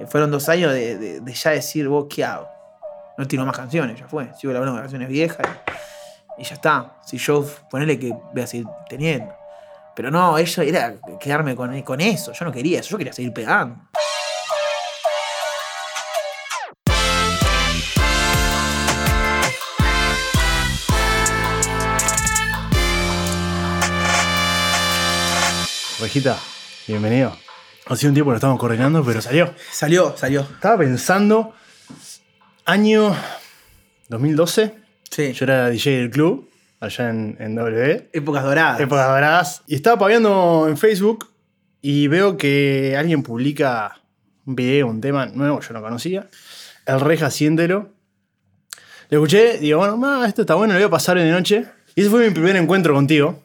Eh, Fueron dos años de, ya decir, vos, ¿qué hago? No tiro más canciones, ya fue. Sigo laburando canciones viejas y, y ya está. Si yo, ponele que voy a seguir teniendo. Pero no, eso era quedarme con, con eso. Yo no quería eso, yo quería seguir pegando. Rejita, bienvenido. Ha sido un tiempo lo estamos coordinando, pero salió. Salió, salió. Estaba pensando, año 2012, Sí. yo era DJ del club, allá en, en W, Épocas doradas. épocas doradas, y estaba paviando en Facebook y veo que alguien publica un video, un tema nuevo, yo no conocía, el Reja Siéntelo. Lo escuché, digo, bueno, ma, esto está bueno, lo voy a pasar de noche. Y ese fue mi primer encuentro contigo.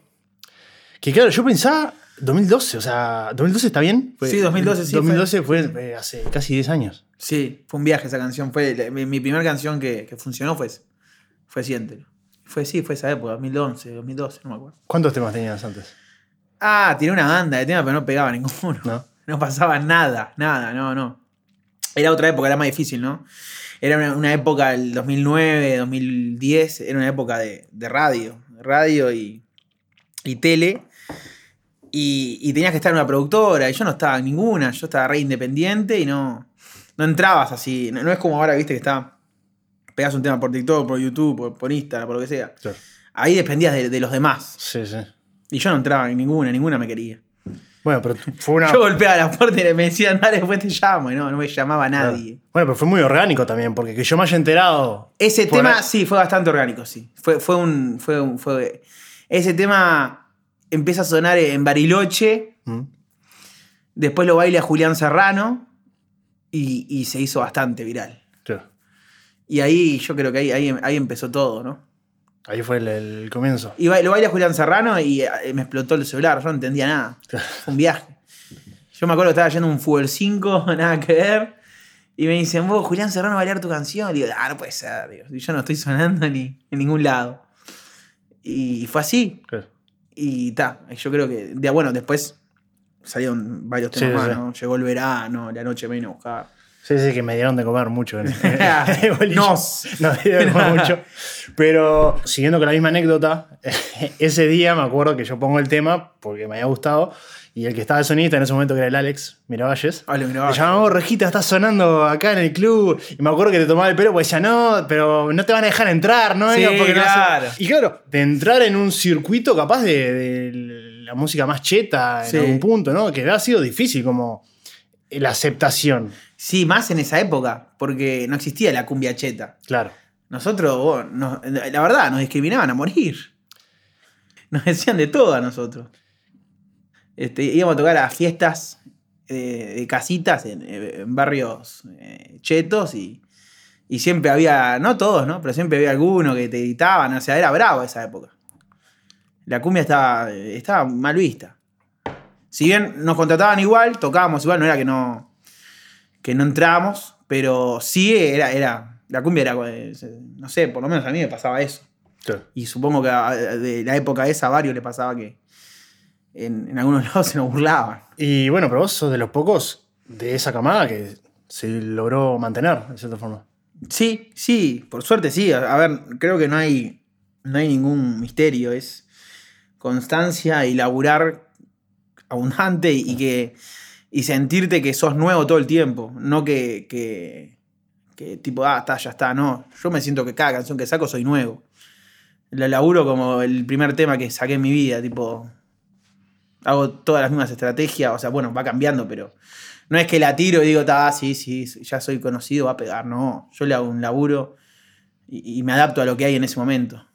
Que claro, yo pensaba 2012, o sea, ¿2012 está bien? Fue- Sí, 2012 sí, 2012 fue, eh, hace casi 10 años. Sí, fue un viaje esa canción. Fue la- mi, mi primera canción que, que funcionó fue, fue Siéntelo. Fue, sí, fue esa época, 2011, 2012, no me acuerdo. ¿Cuántos temas tenías antes? Ah, tiré una banda de temas, pero no pegaba ninguno. ¿No? No pasaba nada, nada, no, no. Era otra época, era más difícil, ¿no? Era una, una época, el 2009, 2010, era una época de, de radio, radio y, y tele. Y, y tenías que estar en una productora, y yo no estaba en ninguna, yo estaba re independiente y no, no entrabas así. No, no es como ahora, viste, que está. Pegas un tema por TikTok, por YouTube, por, por Instagram, por lo que sea. Claro. Ahí dependías de, de los demás. Sí, sí. Y yo no entraba en ninguna, ninguna me quería. Bueno, pero fue una. Yo golpeaba la puerta y me decían, dale, después te llamo. Y no, no me llamaba nadie. Bueno, pero fue muy orgánico también, porque que yo me haya enterado. Ese tema sí fue bastante orgánico, sí. Fue, fue un. Fue un fue, ese tema empieza a sonar en Bariloche. ¿Mm? Después lo baila Julián Serrano. Y, y se hizo bastante viral. Y ahí yo creo que ahí, ahí, ahí empezó todo, ¿no? Ahí fue el, el comienzo. Y ba- lo baila Julián Serrano y eh, me explotó el celular. Yo no entendía nada. Fue un viaje. Yo me acuerdo que estaba yendo un Fútbol 5, nada que ver. Y me dicen, vos, Julián Serrano va a bailar tu canción. Y digo, ah, no puede ser, digo. Yo no estoy sonando ni en ningún lado. Y fue así. Claro. Y ta, yo creo que, de- bueno, después salieron varios temas sí, más, sí. ¿no? Llegó el verano, la noche me vino a buscar. Sí, sí, que me dieron de comer mucho. En, el boliche. Nos. Nos dieron de comer mucho. Pero siguiendo con la misma anécdota, ese día me acuerdo que yo pongo el tema porque me había gustado. Y el que estaba sonista en ese momento, que era el Alex Miravalles, Ale me Miravalles. llamaba, "Oh, Rejita, está sonando acá en el club. Y me acuerdo que te tomaba el pelo, pues decía, no, pero no te van a dejar entrar, ¿no? Sí, porque no hace-". claro. Y claro, de entrar en un circuito capaz de, de la música más cheta en Sí. algún punto, ¿no? Que ha sido difícil como la aceptación. Sí, más en esa época, porque no existía la cumbia cheta. Claro. Nosotros, nos- la verdad, nos discriminaban a morir. Nos decían de todo a nosotros. Este, íbamos a tocar a fiestas eh, de casitas en, en barrios eh, chetos y, y siempre había, no todos, ¿no? Pero siempre había alguno que te editaban, o sea, era bravo esa época. La cumbia estaba, estaba mal vista. Si bien nos contrataban igual, tocábamos igual, no era que no, que no entrábamos, pero sí era, era la cumbia era, eh, no sé, por lo menos a mí me pasaba eso. Y supongo que de la época esa a varios le pasaba que en, en algunos lados se nos burlaban. Y bueno, pero vos sos de los pocos de esa camada que se logró mantener, de cierta forma. Sí, sí, por suerte sí. A, ver, creo que no hay, no hay ningún misterio. Es constancia y laburar abundante y que y sentirte que sos nuevo todo el tiempo. No que, que, que tipo, ah, está, ya está. No, yo me siento que cada canción que saco soy nuevo. Lo laburo como el primer tema que saqué en mi vida, tipo, hago todas las mismas estrategias, o sea, bueno, va cambiando, pero no es que la tiro y digo, ah, sí, sí, ya soy conocido, va a pegar, no, yo le hago un laburo y, y me adapto a lo que hay en ese momento.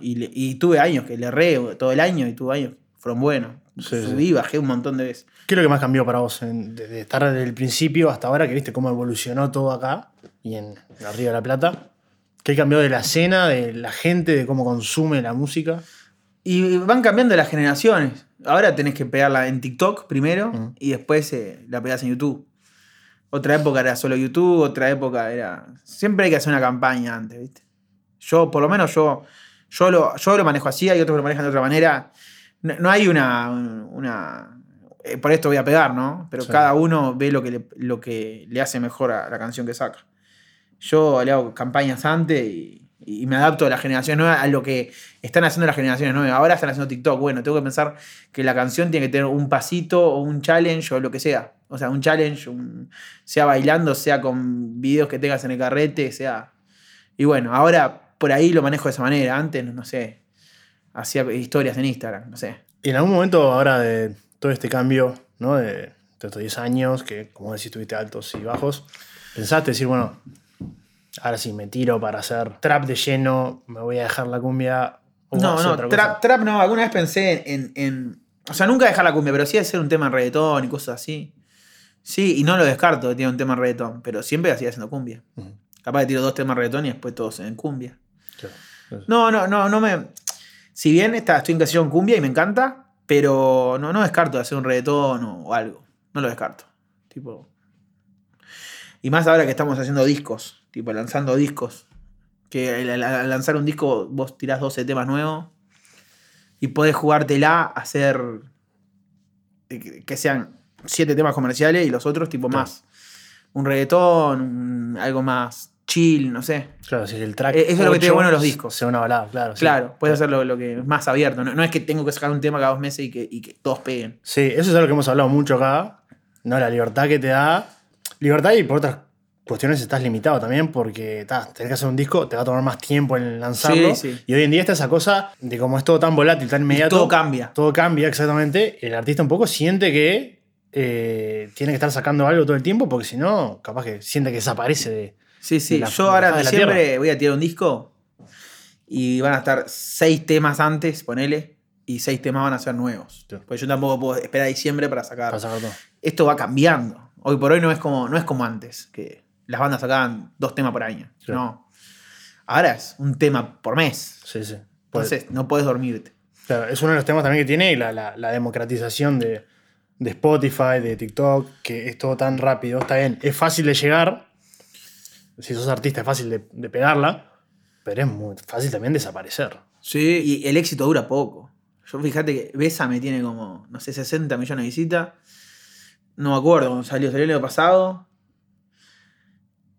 Y, le- y tuve años que le erré todo el año y tuve años fueron buenos. Sí, Subí, bajé un montón de veces. ¿Qué es lo que más cambió para vos? en- desde estar desde el principio hasta ahora, que viste cómo evolucionó todo acá y en, en Arriba de la Plata. ¿Qué cambió de la escena, de la gente, de cómo consume la música? Y van cambiando las generaciones. Ahora tenés que pegarla en TikTok primero y después eh, la pegás en YouTube. Otra época era solo YouTube, otra época era. Siempre hay que hacer una campaña antes, ¿viste? Yo, por lo menos, yo, yo, lo, yo lo manejo así, hay otros que lo manejan de otra manera. No, no hay una, una, eh, por esto voy a pegar, ¿no? Pero Sí. cada uno ve lo que, le, lo que le hace mejor a la canción que saca. Yo le hago campañas antes y, y me adapto a la generación nueva, a lo que están haciendo las generaciones nuevas. Ahora están haciendo TikTok. Bueno, tengo que pensar que la canción tiene que tener un pasito o un challenge o lo que sea. O sea, un challenge, sea bailando, sea con videos que tengas en el carrete, sea. Y bueno, ahora por ahí lo manejo de esa manera. Antes, no sé, hacía historias en Instagram, no sé. Y en algún momento ahora de todo este cambio, ¿no? De, de estos 10 años, que como decís tuviste altos y bajos, pensaste decir, bueno, ahora sí me tiro para hacer trap de lleno, me voy a dejar la cumbia. o No, no, trap, trap no. Alguna vez pensé en, en- O sea, nunca dejar la cumbia, pero sí hacer un tema en reggaetón y cosas así. Sí, y no lo descarto que tiene un tema en reggaetón, pero siempre sigue haciendo cumbia. Capaz de tiro dos temas en reggaetón y después todos en cumbia. Claro. No, no, no, no me. Si bien está, estoy encasillado en cumbia y me encanta, pero no, no descarto de hacer un reggaetón o, o algo. No lo descarto. Tipo. Y más ahora que estamos haciendo discos, tipo lanzando discos. Que al, lanzar un disco vos tirás 12 temas nuevos y podés jugártela a hacer eh, que- sean 7 temas comerciales y los otros tipo Claro. más. Un reggaetón, un- algo más chill, no sé. Claro, si el track. Eh, eso es lo que ocho bueno los discos. Sea una balada, claro. sí. Claro, puedes hacerlo lo que es más abierto. No, no es que tengo que sacar un tema cada dos meses y que, y que todos peguen. Sí, eso es algo que hemos hablado mucho acá. ¿no? La libertad que te da. Libertad y por otras cuestiones estás limitado también porque ta, tenés que hacer un disco, te va a tomar más tiempo en lanzarlo. Sí, sí. Y hoy en día está esa cosa de como es todo tan volátil, tan inmediato. todo cambia. Todo cambia, exactamente. El artista un poco siente que eh, tiene que estar sacando algo todo el tiempo porque si no, capaz que siente que desaparece de. Sí, sí. de la- Yo ahora de diciembre voy a tirar un disco y van a estar seis temas antes, ponele, y seis temas van a ser nuevos. Sí. Porque yo tampoco puedo esperar a diciembre para sacar. para sacar todo. Esto va cambiando. Hoy por hoy no es como, no es como antes, que las bandas sacaban dos temas por año. No. Ahora es un tema por mes. Sí, sí. Pues, Entonces no puedes dormirte. Claro, es uno de los temas también que tiene la, la- la democratización de, de Spotify, de TikTok, que es todo tan rápido. Está bien, es fácil de llegar. Si sos artista es fácil de, de pegarla, pero es muy fácil también desaparecer. Sí, y el éxito dura poco. Yo fíjate que Bésame tiene como, no sé, 60 millones de visitas. No me acuerdo cuando salió, salió el año pasado.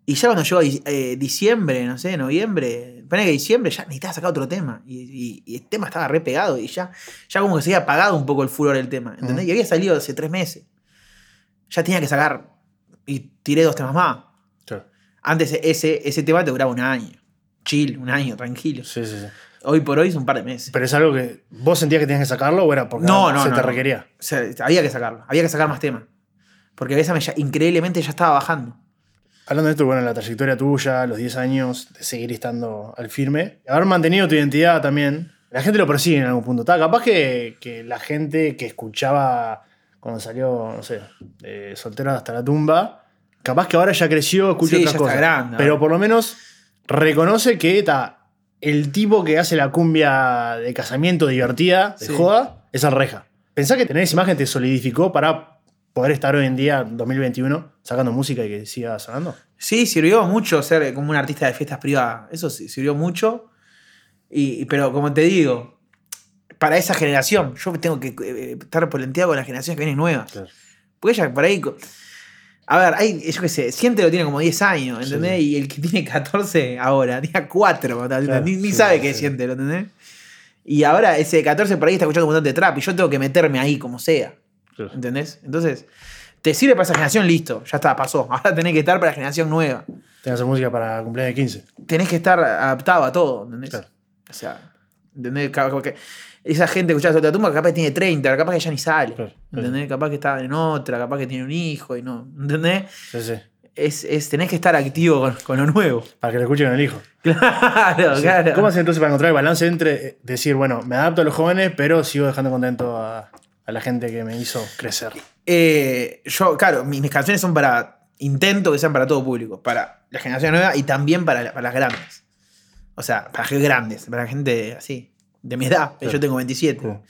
Y ya cuando llegó a eh, diciembre, no sé, noviembre, pone que diciembre ya necesitaba sacar otro tema. Y, y- y el tema estaba re pegado y ya, ya como que se había apagado un poco el furor del tema. ¿Entendés? Y había salido hace tres meses. Ya tenía que sacar. Y tiré dos temas más. Antes ese, ese tema te duraba un año. Chill, un año, tranquilo. Sí, sí, sí. Hoy por hoy es un par de meses. Pero es algo que vos sentías que tenías que sacarlo o era porque No, no, se no, te requería. O sea, había que sacarlo, había que sacar más temas. Porque Bésame ya, increíblemente ya estaba bajando. Hablando de esto, bueno, la trayectoria tuya, los 10 años de seguir estando al firme, haber mantenido tu identidad también, la gente lo persigue en algún punto. Está capaz que, que la gente que escuchaba cuando salió, no sé, de soltero hasta la tumba, capaz que ahora ya creció, escucha Sí, otras ya está cosas. grande, pero por lo menos reconoce que está el tipo que hace la cumbia de casamiento divertida, de Sí. joda, es el reja. Pensá que tener esa imagen te solidificó para poder estar hoy en día, 2021, sacando música y que siga sonando. Sí, sirvió mucho ser como un artista de fiestas privadas. Eso sí, sirvió mucho. Y, pero como te digo, para esa generación, yo tengo que eh, estar polenteado con las generaciones que vienen nuevas. Claro. Porque ella por ahí. A ver, hay, yo qué sé, Siente lo tiene como 10 años, ¿entendés? sí. Y el que tiene 14 ahora, tenía 4, Claro, ni, ni sí, sabe qué sí. Siente, ¿lo entendés? Y ahora ese de 14 por ahí está escuchando un montón de trap y yo tengo que meterme ahí como sea, Claro. ¿entendés? Entonces, te sirve para esa generación, listo, ya está, pasó. Ahora tenés que estar para la generación nueva. Tengo que hacer música para cumpleaños de 15. Tenés que estar adaptado a todo, ¿entendés? Claro. O sea, ¿entendés? Ca- como que esa gente que escucha la tumba capaz que tiene 30, capaz que ya ni sale. Claro. ¿Entendés? Capaz que está en otra, capaz que tiene un hijo y no. ¿Entendés? Sí, sí. Es, es, tenés que estar activo con, con lo nuevo. Para que lo escuchen el hijo. Claro, claro. ¿Cómo haces entonces para encontrar el balance entre eh, decir, bueno, me adapto a los jóvenes, pero sigo dejando contento a, a la gente que me hizo crecer? Eh, yo, claro, mis, mis canciones son para. Intento que sean para todo público. Para la generación nueva y también para, la- para las grandes. O sea, para gente grandes, para gente así, de mi edad. Yo tengo 27. Claro.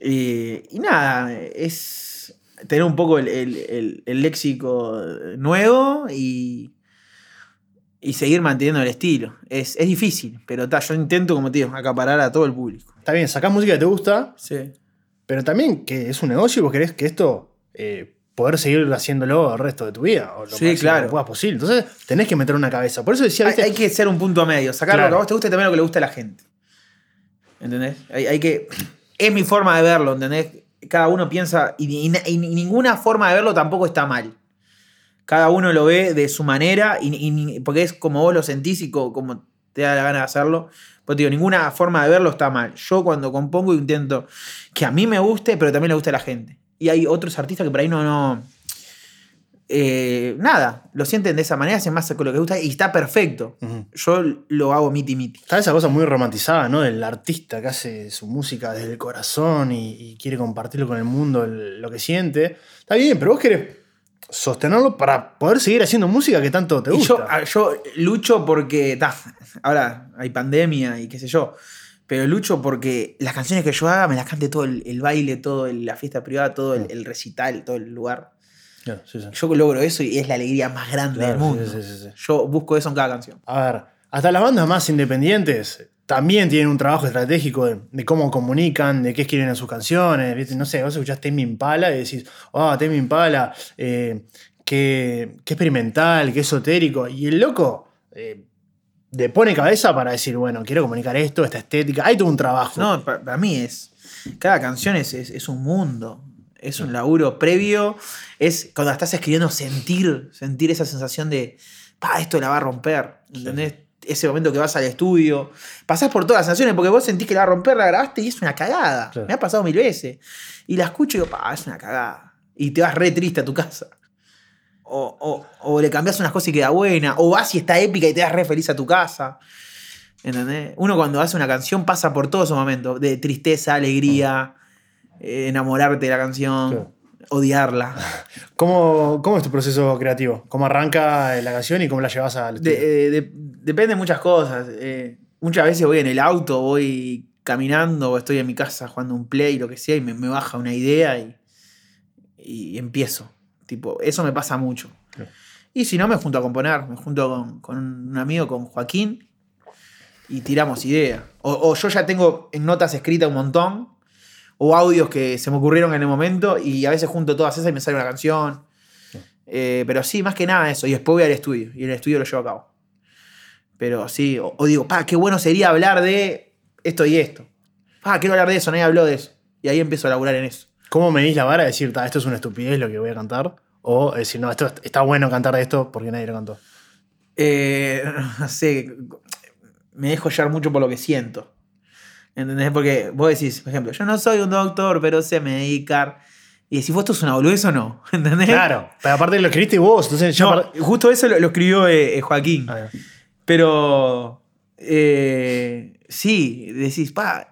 Y, y nada, es tener un poco el, el- el- el léxico nuevo y, y seguir manteniendo el estilo. Es, es difícil, pero ta, yo intento, como te digo, acaparar a todo el público. Está bien, sacás música que te gusta, Sí. Pero también que es un negocio y vos querés que esto eh, poder seguir haciéndolo el resto de tu vida. O lo Sí, máximo claro. posible. Entonces tenés que meter una cabeza. Por eso decía, ¿viste? hay que ser un punto medio, sacar lo que a vos te gusta y también lo que le gusta a la gente. ¿Entendés? Hay, hay que. Es mi forma de verlo, ¿entendés? Cada uno piensa. Y, y- y ninguna forma de verlo tampoco está mal. Cada uno lo ve de su manera, y, porque es como vos lo sentís y co- como te da la gana de hacerlo. Pues digo, ninguna forma de verlo está mal. Yo cuando compongo intento que a mí me guste, pero también le guste a la gente. Y hay otros artistas que por ahí no. no eh, nada, lo sienten de esa manera, hacen más con lo que gusta y está perfecto. Yo lo hago miti miti. Está esa cosa muy romantizada, ¿no? Del artista que hace su música desde el corazón y, y quiere compartirlo con el mundo, el- lo que siente. Está bien, pero vos querés sostenerlo para poder seguir haciendo música que tanto te Y gusta. yo, ah, yo lucho porque. ta, ahora hay pandemia y qué sé yo. Pero lucho porque las canciones que yo haga me las cante todo el, el baile, todo el- la fiesta privada, todo el, el recital, todo el lugar. Claro, sí, sí. Yo logro eso y es la alegría más grande Claro, del mundo. sí, sí, sí, sí. Yo busco eso en cada canción. A ver, hasta las bandas más independientes también tienen un trabajo estratégico de, de cómo comunican, de qué escriben en sus canciones. ¿viste? No sé, vos escuchás Tame Impala y decís, ah, Tame Impala, eh, qué, qué experimental, qué esotérico. Y el loco eh, le pone cabeza para decir, bueno, quiero comunicar esto, esta estética. Hay todo un trabajo. No, pa- para, mí es. Cada canción es, es, es un mundo. Es un laburo previo. Es cuando estás escribiendo sentir, sentir esa sensación de, pa, esto la va a romper. ¿Entendés? Ese momento que vas al estudio. Pasás por todas las canciones porque vos sentís que la va a romper, la grabaste y es una cagada. Claro. Me ha pasado mil veces. Y la escucho y digo, pa, es una cagada. Y te vas re triste a tu casa. O, o- o le cambias unas cosas y queda buena. O vas y está épica y te vas re feliz a tu casa. ¿Entendés? Uno cuando hace una canción pasa por todos esos momentos. De tristeza, alegría, eh, enamorarte de la canción, Claro. Odiarla. ¿Cómo, ¿Cómo es tu proceso creativo? ¿Cómo arranca la canción y cómo la llevas al estudio? eh, de- depende de muchas cosas. Eh, muchas veces voy en el auto, voy caminando o estoy en mi casa jugando un play, lo que sea, y me, me baja una idea y, y empiezo. Tipo, eso me pasa mucho. Y si no, me junto a componer. Me junto con, con un amigo, con Joaquín, y tiramos ideas. O, o yo ya tengo en notas escritas un montón, o audios que se me ocurrieron en el momento, y a veces junto todas esas y me sale una canción. Eh, pero sí, más que nada eso. Y después voy al estudio, y en el estudio lo llevo a cabo. Pero sí, o, o digo, pa, qué bueno sería hablar de esto y esto. Pa, quiero hablar de eso, nadie habló de eso. Y ahí empiezo a laburar en eso. ¿Cómo medís la vara de decir, "Ta, esto es una estupidez lo que voy a cantar? O decir, no, esto está bueno cantar de esto porque nadie lo cantó. Eh, no sé, me dejo llevar mucho por lo que siento. ¿Entendés? Porque vos decís, por ejemplo, yo no soy un doctor, pero sé medicar. Y decís, vos esto es una boludez o no. ¿Entendés? Claro, pero aparte lo escribiste vos, entonces ya... No, justo eso lo, lo escribió eh, eh, Joaquín. Ah, Pero eh, sí, decís, pa,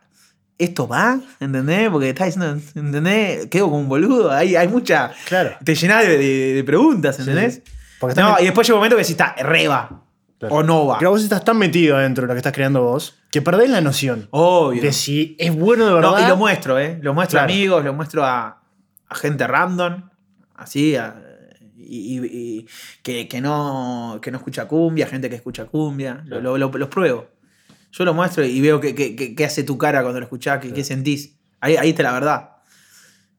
¿esto va? ¿Entendés? Porque estás diciendo, ¿entendés? Quedo como un boludo. Hay, hay mucha. Claro. Te llenás de, de- de preguntas, ¿entendés? sí. Porque no, también- y después llega un momento que decís, está, reba. Claro. O no va. Pero vos estás tan metido dentro de lo que estás creando vos que perdés la noción Obvio. de si es bueno de verdad. No, y lo muestro, ¿eh? Lo muestro Claro. a amigos, lo muestro a, a gente random, así, a- y, y- y que, que no, que no escucha cumbia, gente que escucha cumbia, lo- lo- lo- los pruebo. Yo lo muestro y veo qué que, que- qué hace tu cara cuando lo escuchás, qué, sentís. Ahí, ahí está la verdad.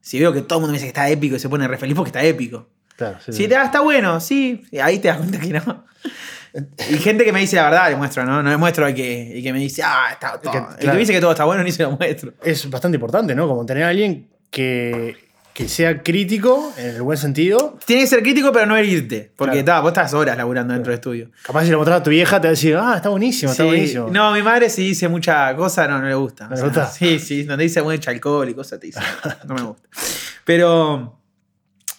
Si veo que todo el mundo me dice que está épico y se pone re feliz porque está épico. Claro, sí, Si te, ah, está bueno, sí, ahí te das cuenta que no. Y gente que me dice la verdad le muestro, ¿no? No le muestro al que, el que me dice, ah, está todo. que, El que claro. me dice que todo está bueno ni se lo muestro. Es bastante importante, ¿no? Como tener a alguien que, que sea crítico en el buen sentido. Tiene que ser crítico, pero no herirte. Porque Claro. ta, vos estás horas laburando dentro del estudio. Capaz si lo mostrás a tu vieja te va a decir, ah, está buenísimo, está Sí. buenísimo. No, mi madre sí dice mucha cosa, no, no le gusta. ¿No le gusta? Sí, sí, donde dice mucho alcohol y cosas te dice. No me gusta. Pero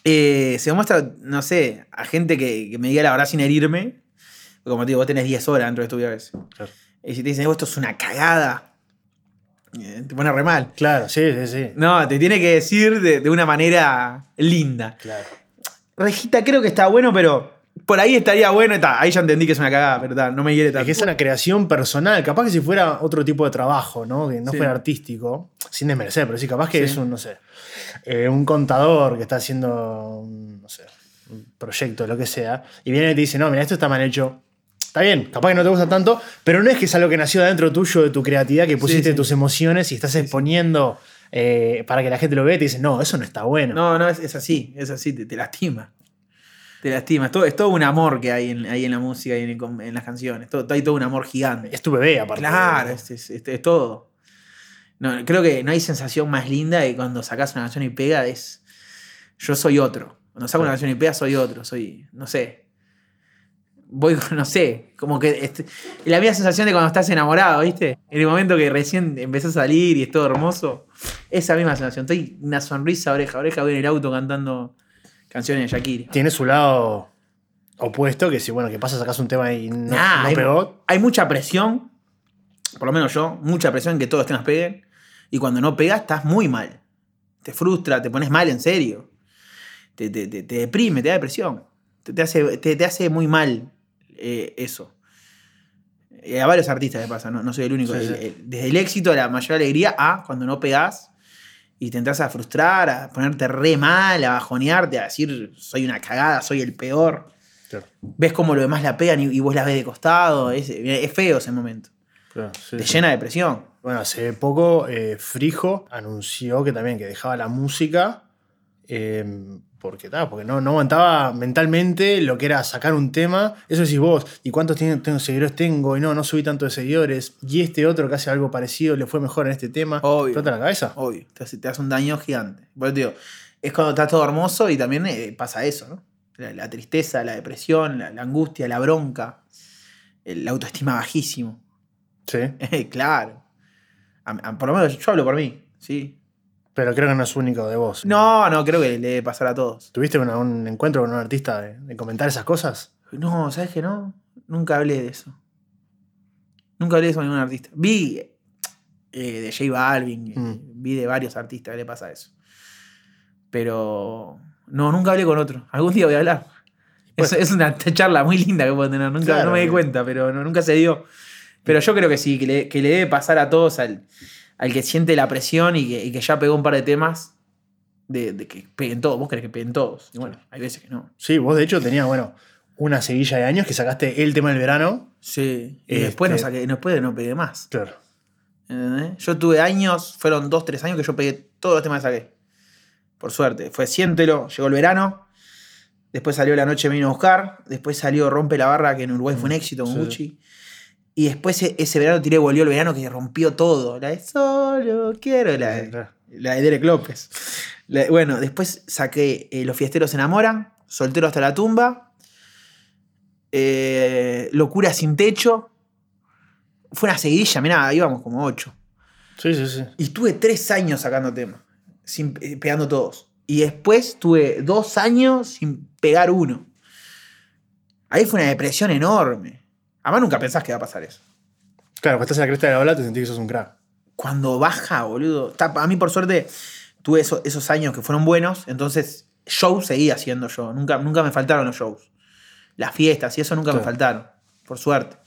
eh, se muestra, no sé, a gente que, que me diga la verdad sin herirme. Porque como te digo, vos tenés 10 horas dentro del estudio a veces. Claro. Y si te dicen, "Oh, esto es una cagada, eh, te pone re mal. Claro, sí, sí, sí. No, te tiene que decir de, de una manera linda. Claro. Rejita creo que está bueno, pero por ahí estaría bueno. y ta, ahí ya entendí que es una cagada, pero ta, no me Es tanto. que es una creación personal. Capaz que si fuera otro tipo de trabajo, ¿no? Que no Sí. fuera artístico, sin desmerecer, pero sí, capaz que Sí. es un, no sé, eh, un contador que está haciendo, un, no sé, un proyecto, lo que sea, y viene y te dice, no, mira, esto está mal hecho. Está bien, capaz que no te gusta tanto, pero no es que es algo que nació dentro tuyo, de tu creatividad, que pusiste sí. tus emociones y estás exponiendo eh, para que la gente lo vea y te dice, no, eso no está bueno. No, no, es, es así, es así, te, te lastima. Te lastima. Es todo, es todo un amor que hay en, ahí en la música y en, en las canciones. Todo, hay todo un amor gigante. Es tu bebé, aparte. Claro, es, es- es- es todo. No, creo que no hay sensación más linda que cuando sacas una canción y pega es. Yo soy otro. Cuando saco una canción y pega, soy otro. Soy. No sé. Voy, no sé. Como que. este- la misma sensación de cuando estás enamorado, ¿viste? En el momento que recién empezás a salir y es todo hermoso. Esa misma sensación. Estoy una sonrisa oreja a oreja, voy en el auto cantando canciones de Shakira. Tiene su lado opuesto, que si, bueno, que pasa, sacas un tema y no, Nah, no hay, pegó. hay mucha presión, por lo menos yo, mucha presión en que todos los temas peguen. Y cuando no pega, estás muy mal. Te frustra, te pones mal en serio. Te, te- te- te deprime, te da depresión. Te, te hace, te, te hace muy mal eh, eso. Eh, a varios artistas le pasa, no, no soy el único. Sí, El- sí. el- desde el éxito, la mayor alegría, a cuando no pegás y te entras a frustrar, a ponerte re mal, a bajonearte, a decir soy una cagada, soy el peor Claro, ves cómo los demás la pegan y, y vos la ves de costado. Es, es feo ese momento. claro, sí, Te llena de presión. Bueno, hace poco eh, Frijo anunció que también que dejaba la música eh, porque, ta, porque no, no aguantaba mentalmente lo que era sacar un tema. Eso decís vos, ¿y cuántos tengo seguidores tengo? Y no, no subí tanto de seguidores. Y este otro que hace algo parecido le fue mejor en este tema. Obvio. ¿Explota la cabeza? Obvio, te hace, te hace un daño gigante. Te digo, es cuando está todo hermoso y también eh, pasa eso, ¿no? La, la tristeza, la depresión, la, la angustia, la bronca, la autoestima bajísimo. Sí. claro. A- a- por lo menos yo hablo por mí, ¿sí? Pero creo que no es único de vos. No, no, creo que le debe pasar a todos. ¿Tuviste una- un encuentro con un artista de, de comentar esas cosas? No, ¿sabes qué no? Nunca hablé de eso. Nunca hablé de eso con ningún artista. Vi eh, de J Balvin, eh, Mm. vi de varios artistas que le pasa eso. Pero no, nunca hablé con otro. Algún día voy a hablar. Pues- es, es una charla muy linda que puedo tener. Nunca, Claro, no me di cuenta, pero no, nunca se dio. Pero yo creo que sí, que le, que le debe pasar a todos, al, al que siente la presión y que, y que ya pegó un par de temas, de, de que peguen todos. Vos querés que peguen todos. Y bueno, hay veces que no. Sí, vos de hecho tenías, bueno, una seguilla de años que sacaste el tema del verano. Sí. Y Este- después, no saqué, después no pegué más. Claro. ¿Entendés? Yo tuve años, fueron dos, tres años que yo pegué todos los temas que saqué. Por suerte. Fue Siéntelo, llegó el verano. Después salió La Noche me vino a buscar. Después salió Rompe la Barra, que en Uruguay fue un éxito con sí, Gucci. Y después e- ese verano tiré Volvió el verano que rompió todo. La de Solo quiero, la de, la de Derek López. La- bueno, después saqué eh, Los Fiesteros se enamoran, Soltero hasta la tumba, eh, Locura sin techo. Fue una seguidilla, mirá, íbamos como ocho. Sí, sí, sí. Y tuve tres años sacando temas, sin, eh, pegando todos. Y después tuve dos años sin pegar uno. Ahí fue una depresión enorme. Además nunca pensás que va a pasar eso. Claro, cuando estás en la cresta de la ola te sentís que sos un crack. Cuando baja, boludo. A mí por suerte tuve eso- esos años que fueron buenos, entonces show seguía haciendo yo. Nunca, nunca me faltaron los shows. Las fiestas y eso nunca me faltaron, por suerte.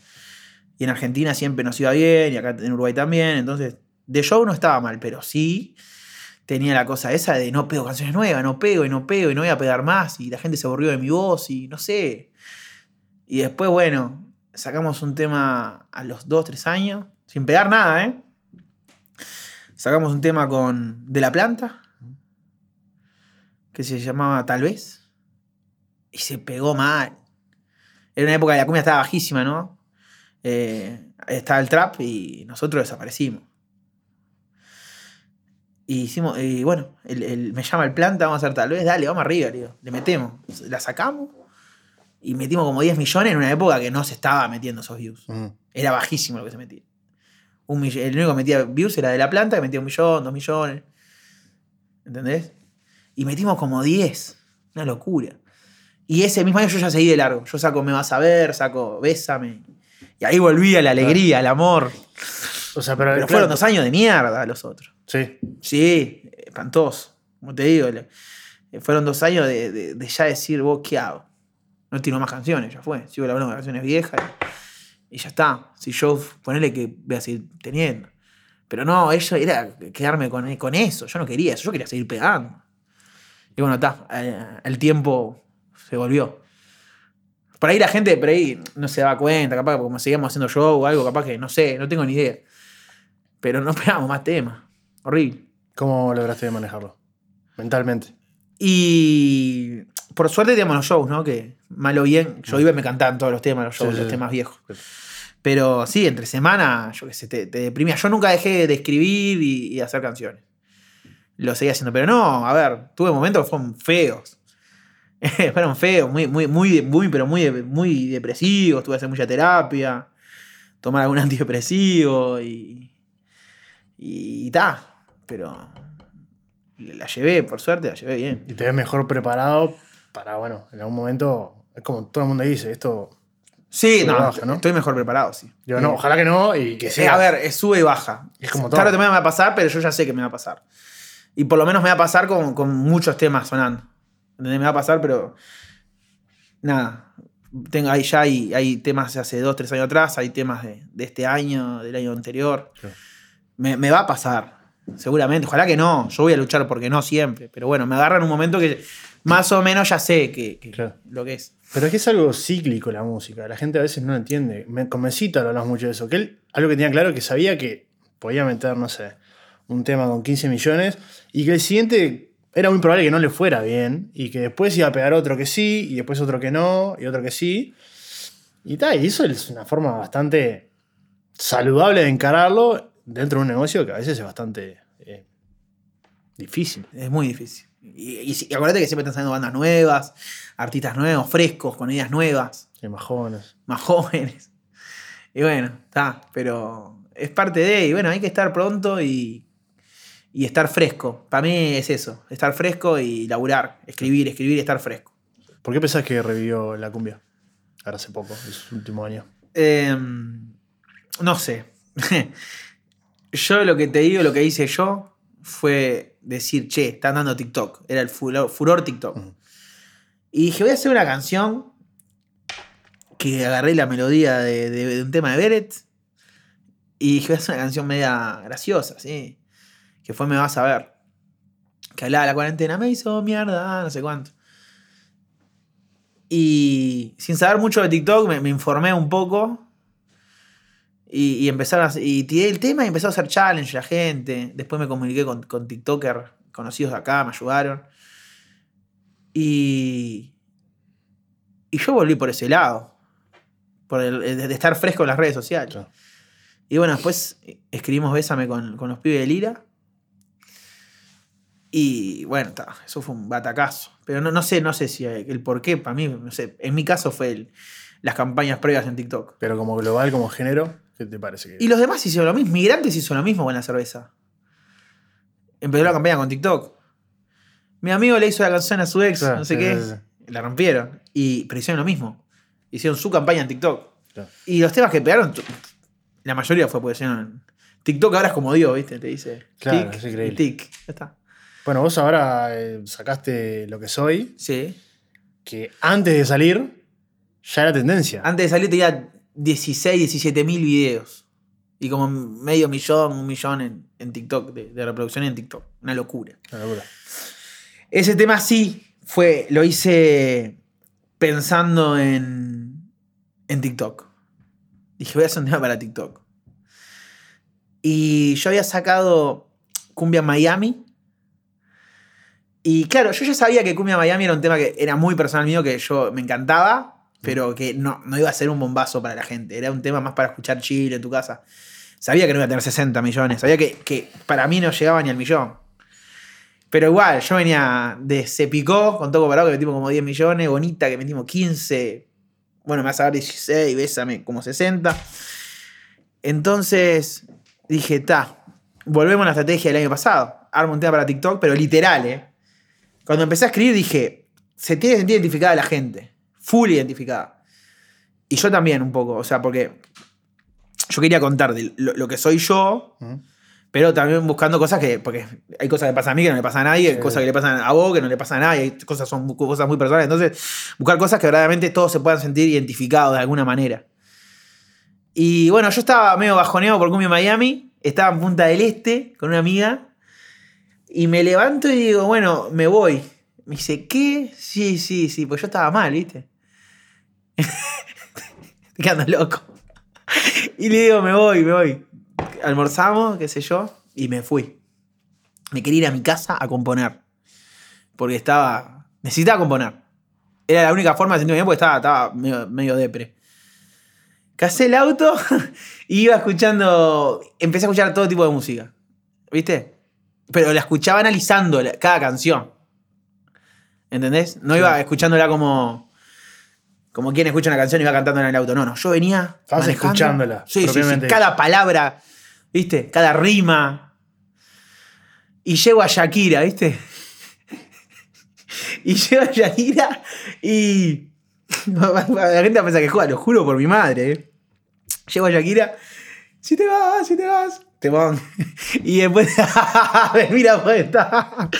Y en Argentina siempre nos iba bien, y acá en Uruguay también. Entonces, de show no estaba mal, pero sí tenía la cosa esa de no pego canciones nuevas, no pego y no pego y no voy a pegar más. Y la gente se aburrió de mi voz y no sé. Y después, bueno, sacamos un tema a los 2, 3 años, sin pegar nada, ¿eh? Sacamos un tema con De la Planta, que se llamaba Tal vez, y se pegó mal. Era una época que la cumbia estaba bajísima, ¿no? Eh, estaba el trap y nosotros desaparecimos. Y hicimos, y bueno, el- me llama el planta, vamos a hacer tal vez, dale, vamos arriba. Le metemos, la sacamos y metimos como 10 millones en una época que no se estaba metiendo esos views. Ujú. Era bajísimo lo que se metía. Un el único que metía views era de la planta, que metía un millón, dos millones. ¿Entendés? Y metimos como 10. Una locura. Y ese mismo año yo ya seguí de largo. Yo saco Me Vas a Ver, saco Bésame. Y ahí volví a la alegría, al amor. O sea, pero, Pero claro, fueron dos años de mierda los otros. Sí. Sí, espantoso. Como te digo, fueron dos años de, de- de ya decir, vos, ¿qué hago? No tiro más canciones, ya fue. Sigo laburando con canciones viejas y, y ya está. Si yo, ponele que voy a seguir teniendo. Pero no, eso era quedarme con, con eso. Yo no quería eso, yo quería seguir pegando. Y bueno, está, eh, el tiempo se volvió. Por ahí la gente, por ahí no se daba cuenta, capaz como seguíamos haciendo show o algo, capaz que no sé, no tengo ni idea. Pero no pegamos más temas. Horrible. ¿Cómo lograste manejarlo? Mentalmente. Y por suerte teníamos los shows, ¿no? Que malo bien, yo iba y me cantaban todos los temas, los shows, Sí, los sí. temas viejos. Pero sí, entre semana, yo qué sé, te, te deprimía. Yo nunca dejé de escribir y, y hacer canciones. Lo seguía haciendo, pero no, a ver, tuve momentos que fueron feos. fueron feos, muy, muy, muy, muy, pero muy, muy depresivos. Tuve que hacer mucha terapia, tomar algún antidepresivo y. Y ta. Pero la llevé, por suerte, la llevé bien. Y te ves mejor preparado para, bueno, en algún momento, es como todo el mundo dice, esto. Sí, no, baja, ¿no? estoy mejor preparado, sí. Digo, no, Eh, ojalá que no y que eh, sea. a ver, es sube y baja. Es como todo. Tarde o temprano me va a pasar, pero yo ya sé que me va a pasar. Y por lo menos me va a pasar con, con muchos temas sonando. Me va a pasar, pero. Nada. Tengo, ahí ya hay, hay temas de hace dos, tres años atrás, hay temas de, de este año, del año anterior. Claro. Me, me va a pasar, seguramente. Ojalá que no. Yo voy a luchar porque no siempre. Pero bueno, me agarra en un momento que más o menos ya sé que, que- Claro. lo que es. Pero es que es algo cíclico la música. La gente a veces no lo entiende. Me, con Mesita lo hablamos mucho de eso. Que él, algo que tenía claro, es que sabía que podía meter, no sé, un tema con 15 millones y que el siguiente era muy probable que no le fuera bien y que después iba a pegar otro que sí y después otro que no y otro que sí. Y tal, y eso es una forma bastante saludable de encararlo dentro de un negocio que a veces es bastante eh, difícil. Es muy difícil. Y, y y acuérdate que siempre están saliendo bandas nuevas, artistas nuevos, frescos, con ideas nuevas, Hay más jóvenes. más jóvenes. Y bueno, está, pero es parte de, y bueno, hay que estar pronto y, y estar fresco. Para mí es eso, estar fresco y laburar, escribir, escribir y estar fresco. ¿Por qué pensás que revivió la cumbia? Ahora hace poco, es último año. Eh, no sé. yo lo que te digo, lo que hice yo fue decir, che, están dando TikTok. Era el furor, furor TikTok. Y dije, voy a hacer una canción que agarré la melodía de, de- de un tema de Beret. Y dije, voy a hacer una canción media graciosa, ¿sí? Que fue Me vas a ver. Que hablaba de la cuarentena, me hizo mierda, no sé cuánto. Y sin saber mucho de TikTok, me, me informé un poco. Y, y a, y tiré el tema y empezó a hacer challenge la gente. Después me comuniqué con, con TikTokers conocidos de acá, me ayudaron. Y, y yo volví por ese lado. Por el, el de estar fresco en las redes sociales. Claro. Y bueno, después escribimos Bésame con, con los pibes de Lira. Y bueno, ta, eso fue un batacazo. Pero no, no sé, no sé si el por qué, para mí, no sé. En mi caso fue el- las campañas previas en TikTok. Pero como global, como género, ¿qué te parece? Que... Y los demás hicieron lo mismo. Migrantes hizo lo mismo con la cerveza. Empezó la campaña con TikTok. Mi amigo le hizo la canción a su ex, Claro, no sé sí, qué. sí, sí. La rompieron. Y, pero hicieron lo mismo. Hicieron su campaña en TikTok. Claro. Y los temas que pegaron, la mayoría fue porque hicieron. TikTok ahora es como Dios, ¿viste? Te dice. Claro, tic es increíble. y tic. Ya está. Bueno, vos ahora eh, sacaste Lo que soy, Sí. que antes de salir ya era tendencia. Antes de salir tenía 16, 17 mil videos. Y como medio millón, un millón en, en TikTok, de, de reproducción en TikTok. Una locura. Una locura. Ese tema sí fue, lo hice pensando en, en TikTok. Dije, voy a hacer un tema para TikTok. Y yo había sacado Cumbia Miami. Y claro, yo ya sabía que Cumbia Miami era un tema que era muy personal mío, que yo me encantaba, pero que no, no iba a ser un bombazo para la gente. Era un tema más para escuchar Chile en tu casa. Sabía que no iba a tener 60 millones. Sabía que, que para mí no llegaba ni al millón. Pero igual, yo venía de Se Picó con Toco Parado, que metimos como 10 millones. Bonita, que metimos 15. Bueno, me vas a dar 16, Bésame como 60. Entonces dije, ta, volvemos a la estrategia del año pasado. Armo un tema para TikTok, pero literal, ¿eh? Cuando empecé a escribir dije, se tiene que sentir identificada la gente. Full identificada. Y yo también un poco, o sea, porque yo quería contar de lo, lo que soy yo, pero también buscando cosas que. Porque hay cosas que pasan a mí que no le pasan a nadie, hay Sí. cosas que le pasan a vos que no le pasan a nadie, hay cosas son cosas muy personales. Entonces, buscar cosas que verdaderamente todos se puedan sentir identificados de alguna manera. Y bueno, yo estaba medio bajoneado por Cumbia Miami, estaba en Punta del Este con una amiga, y me levanto y digo, bueno, me voy. Me dice, ¿qué? Sí, sí, sí, pues yo estaba mal, ¿viste? Quedando loco. Y le digo, me voy, me voy. Almorzamos, qué sé yo, y me fui. me quería ir a mi casa a componer. Porque estaba. Necesitaba componer. Era la única forma de sentirme bien porque estaba, estaba medio, medio depre. Casé el auto y iba escuchando. Empecé a escuchar todo tipo de música. ¿Viste? Pero la escuchaba analizando cada canción. ¿Entendés? No iba escuchándola como. Como quien escucha una canción y va cantando en el auto. No, no. Yo venía. Estabas escuchándola, Sí, sí, Cada palabra. ¿Viste? Cada rima. Y llego a Shakira, ¿viste? y llego a Shakira y. La gente piensa que juega, lo juro por mi madre. ¿eh? Llego a Shakira. Si te vas, si te vas. Te van. Y después. Mira, pues está.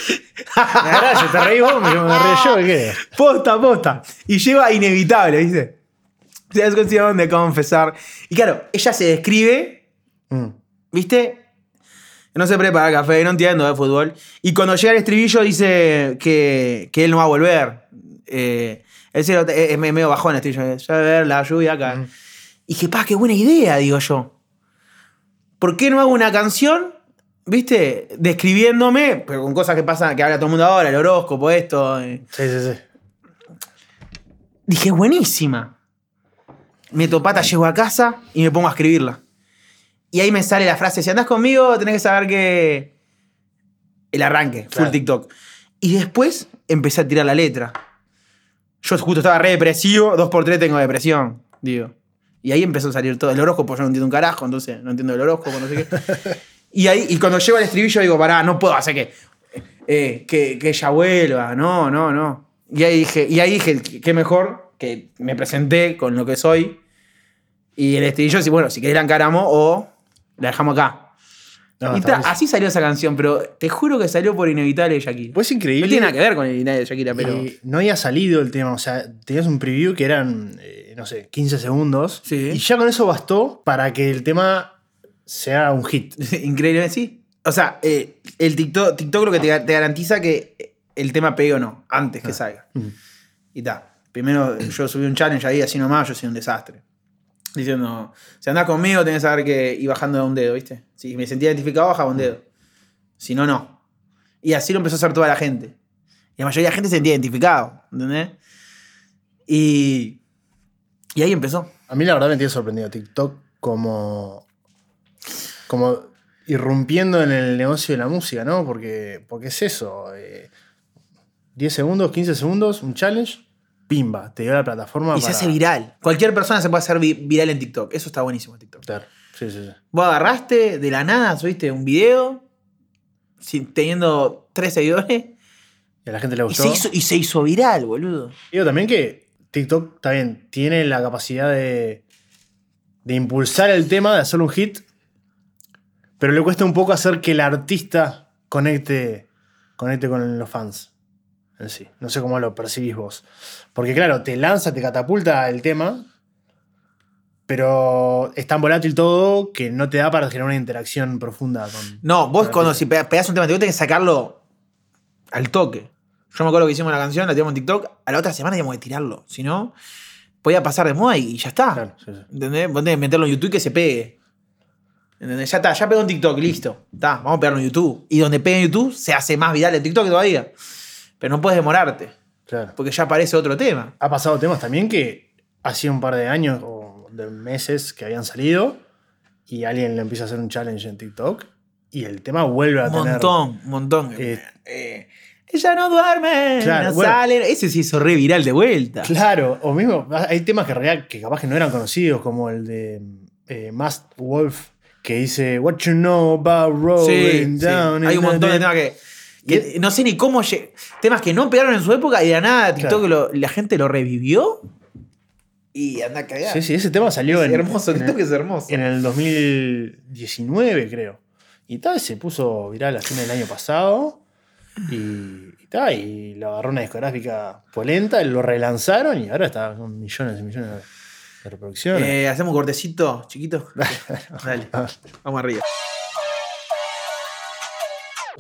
Gracias, te reí vos, me me reí yo, ¿qué? Posta, posta. Y lleva inevitable, ¿viste? Se das cuestión de confesar. Y claro, ella se describe, Mm. ¿viste? No se prepara café, no entiendo de fútbol. Y cuando llega el estribillo dice que, que él no va a volver. Eh, él se lo- es medio bajón el estribillo. Ya ver la lluvia acá. Mm. Y dije, pa, qué buena idea, digo yo. ¿Por qué no hago una canción, viste? Describiéndome, pero con cosas que pasan, que habla todo el mundo ahora, el horóscopo, esto. Sí, sí, sí. Dije, buenísima. Meto pata, llego a casa y me pongo a escribirla. Y ahí me sale la frase, si andás conmigo tenés que saber que... El arranque, full Claro. TikTok. Y después empecé a tirar la letra. Yo justo estaba re depresivo, dos por tres tengo depresión, digo. Y ahí empezó a salir todo. El horóscopo yo no entiendo un carajo, entonces no entiendo el horóscopo, no sé qué. y ahí, y cuando llego al estribillo digo, pará, no puedo hacer que, eh, que, que ella vuelva, no, no, no. Y ahí dije, y ahí dije, qué mejor que me presenté con lo que soy. Y el estribillo, si bueno, si querés la encaramos o la dejamos acá. No, y ta, así salió esa canción, pero te juro que salió por Inevitable de Shakira. Pues es increíble. no tiene nada que ver con Inevitable de Shakira, pero. No había salido el tema, o sea, tenías un preview que eran, eh, no sé, 15 segundos. Sí. Y ya con eso bastó para que el tema sea un hit. Increíble, sí. O sea, eh, el TikTok, TikTok lo que te, te garantiza que el tema pegue o no, antes que salga. Mm. Y ta. Primero yo subí un challenge ahí, así nomás, yo soy un desastre. Diciendo, si andás conmigo tenés que saber que. Y bajando de un dedo, ¿viste? Si me sentía identificado, bajaba un dedo. Si no, no. Y así lo empezó a hacer toda la gente. Y la mayoría de la gente se sentía identificado, ¿entendés? Y. Y ahí empezó. A mí la verdad me tiene sorprendido TikTok como. como irrumpiendo en el negocio de la música, ¿no? Porque, porque es eso. eh, 10 segundos, 15 segundos, un challenge, pimba, te dio la plataforma Y se hace viral. Cualquier persona se puede hacer vi- viral en TikTok. Eso está buenísimo en TikTok. Claro, Sí, sí, sí. Vos agarraste de la nada, subiste un video sin- teniendo tres seguidores Y a la gente le y gustó. se, hizo, y se hizo viral, boludo. Digo también que TikTok también tiene la capacidad de, de impulsar el tema, de hacer un hit, pero le cuesta un poco hacer que el artista conecte, conecte con los fans en sí. No sé cómo lo percibís vos. Porque claro, te lanza, te catapulta el tema, pero es tan volátil todo que no te da para generar una interacción profunda con... No, vos con cuando el si pe- pegás un tema, te tenés que sacarlo al toque. Yo me acuerdo que hicimos la canción, la tiramos en TikTok, a la otra semana teníamos que tirarlo. Si no, podía pasar de moda y ya está. Claro, sí, sí. ¿Entendés? Vos tenés que meterlo en YouTube y que se pegue. ¿Entendés? Ya está, ya pegó en TikTok, listo. Está, vamos a pegarlo en YouTube. Y donde pegue en YouTube se hace más viral en TikTok todavía. Pero no puedes demorarte, Claro. porque ya aparece otro tema. Ha pasado temas también que hacía un par de años o de meses que habían salido y alguien le empieza a hacer un challenge en TikTok y el tema vuelve a Un tener. montón, un montón. Eh, Eh, ella no duerme, Claro, no bueno. sale. Ese se hizo re viral de vuelta. Claro, o mismo hay temas que, real, que capaz que no eran conocidos, como el de eh, Mast Wolf que dice What you know about rolling Sí, sí. down. Hay un montón de temas que, que no sé ni cómo. Temas que no pegaron en su época y de la nada TikTok Claro. lo- la gente lo revivió. Y anda a cagar. Sí, sí, ese tema salió Es en, hermoso, en TikTok el, es hermoso. en el 2019, creo. Y tal, se puso viral a fines del año pasado. Y, y tal, y lo agarró una discográfica polenta, lo relanzaron y ahora está con millones y millones de, de reproducciones. Eh, Hacemos un cortecito, chiquito. Dale, vamos arriba.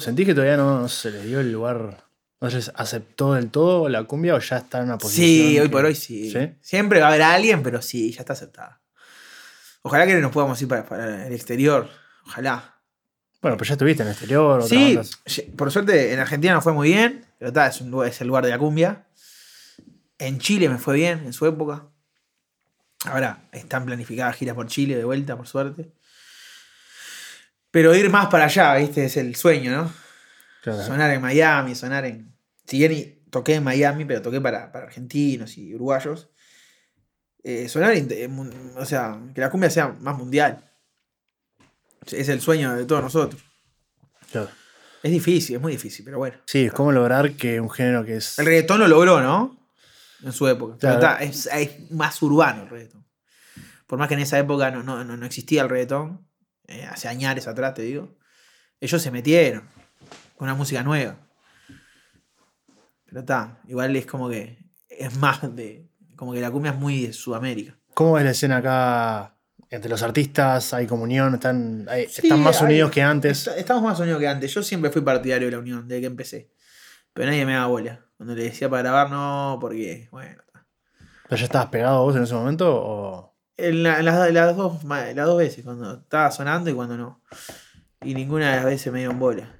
¿Sentís que todavía no se le dio el lugar? ¿No se les aceptó del todo la cumbia o ya está en una posición? Sí, hoy que- por hoy sí. ¿Sí? Siempre va a haber alguien, pero sí, ya está aceptada. Ojalá que nos podamos ir para, para el exterior. Ojalá. Bueno, pues ya estuviste en el exterior. Sí, por suerte en Argentina no fue muy bien, pero está, es, un lugar, es el lugar de la cumbia. En Chile me fue bien en su época. Ahora están planificadas giras por Chile de vuelta, por suerte. Pero ir más para allá, ¿viste? Es el sueño, ¿no? Claro. Sonar en Miami, sonar en. Si bien toqué en Miami, pero toqué para, para argentinos y uruguayos. eh, sonar, eh, o sea, que la cumbia sea más mundial. Es el sueño de todos nosotros. Claro. Es difícil, es muy difícil, pero bueno. Sí, es como lograr que un género que es. El reggaetón lo logró, ¿no? En su época. Pero Claro. está, es, es más urbano el reggaetón. Por más que en esa época no, no, no- no existía el reggaetón, eh, hace años atrás te digo, ellos se metieron con una música nueva. Pero está, igual es como que es más de. Como que la cumbia es muy de Sudamérica. ¿Cómo es la escena acá entre los artistas? ¿Hay comunión? ¿Están, hay- Sí, están más hay- unidos que antes? est- Estamos más unidos que antes. Yo siempre fui partidario de la unión desde que empecé. Pero nadie me daba bola. Cuando le decía para grabar, no, porque, bueno, está. ¿Pero ya estabas pegado vos en ese momento? O... En, la- en las, en las dos, las dos veces, cuando estaba sonando y cuando no. Y ninguna de las veces me dieron bola.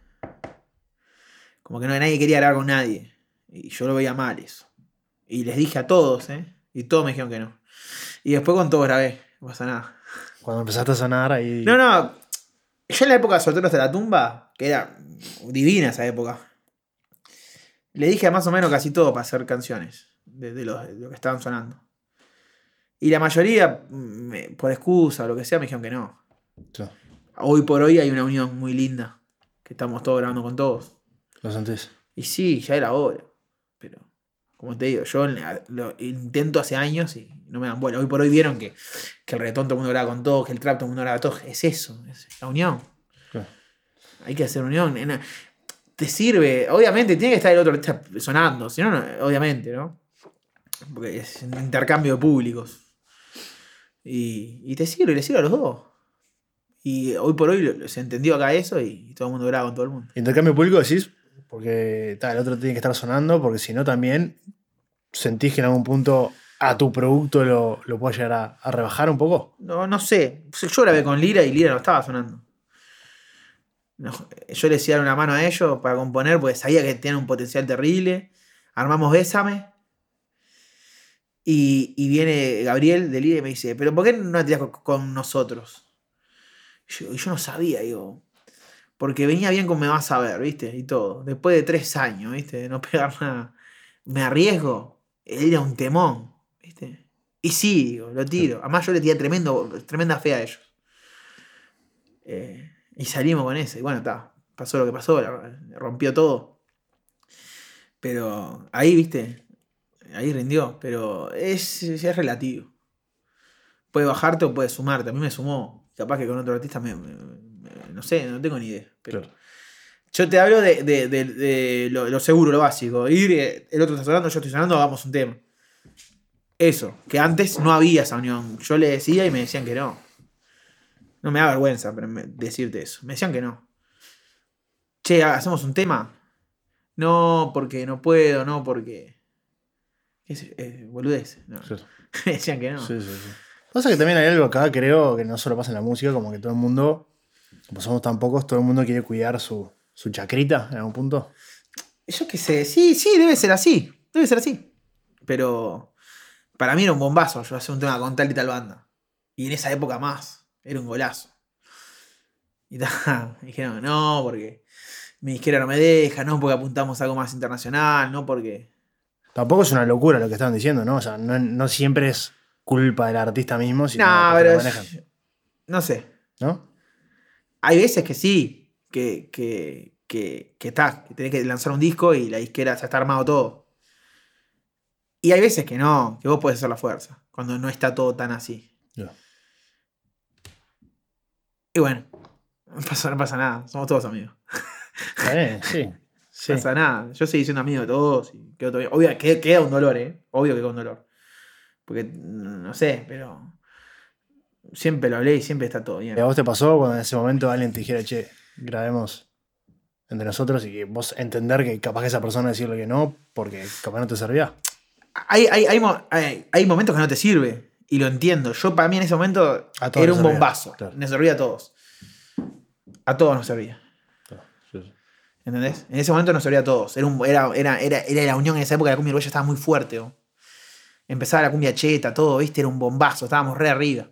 Como que no, nadie quería grabar con nadie. Y yo lo veía mal eso. Y les dije a todos, ¿eh? Y todos me dijeron que no. Y después con todos grabé. No pasa nada. Cuando empezaste a sonar ahí. No, no. Yo en la época de Solteros de la Tumba, que era divina esa época, le dije más o menos casi todo para hacer canciones de, de los- de lo que estaban sonando. Y la mayoría, mm, por excusa o lo que sea, me dijeron que no. Sí, Hoy por hoy hay una unión muy linda, que estamos todos grabando con todos. Lo sentís. Y sí, ya era hora. Pero, como te digo, yo lo intento hace años y no me dan bola. Hoy por hoy vieron que, que el reggaetón todo el mundo graba con todos, que el trap todo el mundo graba con todos. Es eso, es la unión. Claro. Hay que hacer unión. Te sirve, obviamente, tiene que estar el otro sonando, si no, obviamente, ¿no? Porque es un intercambio de públicos. Y, y te sirve, le sirve a los dos. Y hoy por hoy se entendió acá eso y, y todo el mundo graba con todo el mundo. Intercambio público decís, porque ta, el otro tiene que estar sonando, porque si no también sentís que en algún punto a tu producto lo, lo puede llegar a, a rebajar un poco. No, no sé. Yo grabé con Lira y Lira no estaba sonando. No, yo le hacía una mano a ellos para componer porque sabía que tenían un potencial terrible. Armamos Bésame. Y, y viene Gabriel de Lira y me dice, ¿pero por qué no te tiras con, con nosotros? Y yo, yo no sabía, digo. Porque venía bien con Me Vas a Ver, ¿viste? Y todo. Después de tres años, ¿viste? De no pegar nada. Me arriesgo. Era un temón, ¿viste? Y sí, digo, lo tiro. Además yo le tiré tremendo, tremenda fe a ellos. Eh, y salimos con ese. Y bueno, está. Pasó lo que pasó, rompió todo. Pero ahí, viste, ahí rindió. Pero es, es relativo. Puede bajarte o puede sumarte. A mí me sumó. Capaz que con otro artista me, me- me- no sé, no tengo ni idea. Pero Claro. yo te hablo de, de- de- de lo, lo seguro, lo básico. Ir, eh, el otro está sonando, yo estoy sonando, hagamos un tema. Eso, que antes no había esa unión. Yo le decía y me decían que no. No me da vergüenza decirte eso. Me decían que no. Che, ¿hacemos un tema? No, porque no puedo, no, porque. ¿Qué sé yo? Eh, boludez. No. Claro. decían que no. Sí, sí, sí. Pasa que también hay algo acá, creo, que no solo pasa en la música, como que todo el mundo, como somos tan pocos, todo el mundo quiere cuidar su, su chacrita en algún punto. Yo qué sé, sí, sí, debe ser así. Debe ser así. Pero para mí era un bombazo yo hacer un tema con tal y tal banda. Y en esa época más. Era un golazo. Y ta, me dijeron, no, porque mi disquera no me deja, no porque apuntamos a algo más internacional, no porque. Tampoco es una locura lo que estaban diciendo, ¿no? O sea, no, no siempre es culpa del artista mismo, sino No, pero. es- No sé. ¿no? Hay veces que sí, que, que, que, que está, que tenés que lanzar un disco y la disquera ya está armado todo. Y hay veces que no, que vos podés hacer la fuerza, cuando no está todo tan así. Y bueno, no pasa, no pasa nada, somos todos amigos. Está bien, sí. Sí. No pasa nada, yo seguí siendo amigo de todos y quedo todo bien. Obvio, que- queda un dolor, ¿eh? Obvio que queda un dolor. Porque, mm, no sé, pero siempre lo hablé y siempre está todo bien. ¿Y a vos te pasó cuando en ese momento alguien te dijera, che, grabemos entre nosotros y que vos entender que capaz que esa persona decirle que no porque capaz no te servía? Hay, hay, hay, hay- momentos que no te sirve. Y lo entiendo. Yo, para mí, en ese momento era un servía, bombazo. claro. Me servía a todos. A todos nos servía. ¿Entendés? En ese momento nos servía a todos. Era, un- era, era, era, la unión en esa época, la cumbia uruguaya estaba muy fuerte. Empezaba la cumbia cheta, todo, ¿viste? Era un bombazo, estábamos re arriba.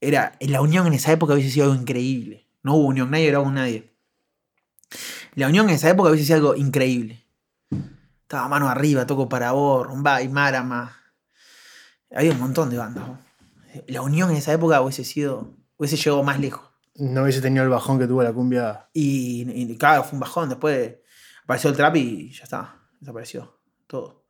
Era, la unión en esa época hubiese sido algo increíble. No hubo unión, nadie grabó con nadie. La unión en esa época hubiese sido algo increíble. Estaba mano arriba, toco para vos, Rumbay, Marama. Había un montón de bandas. La unión en esa época hubiese sido. hubiese llegado más lejos. No hubiese tenido el bajón que tuvo la cumbia. Y, y claro, fue un bajón. Después apareció el trap y ya está. Desapareció todo.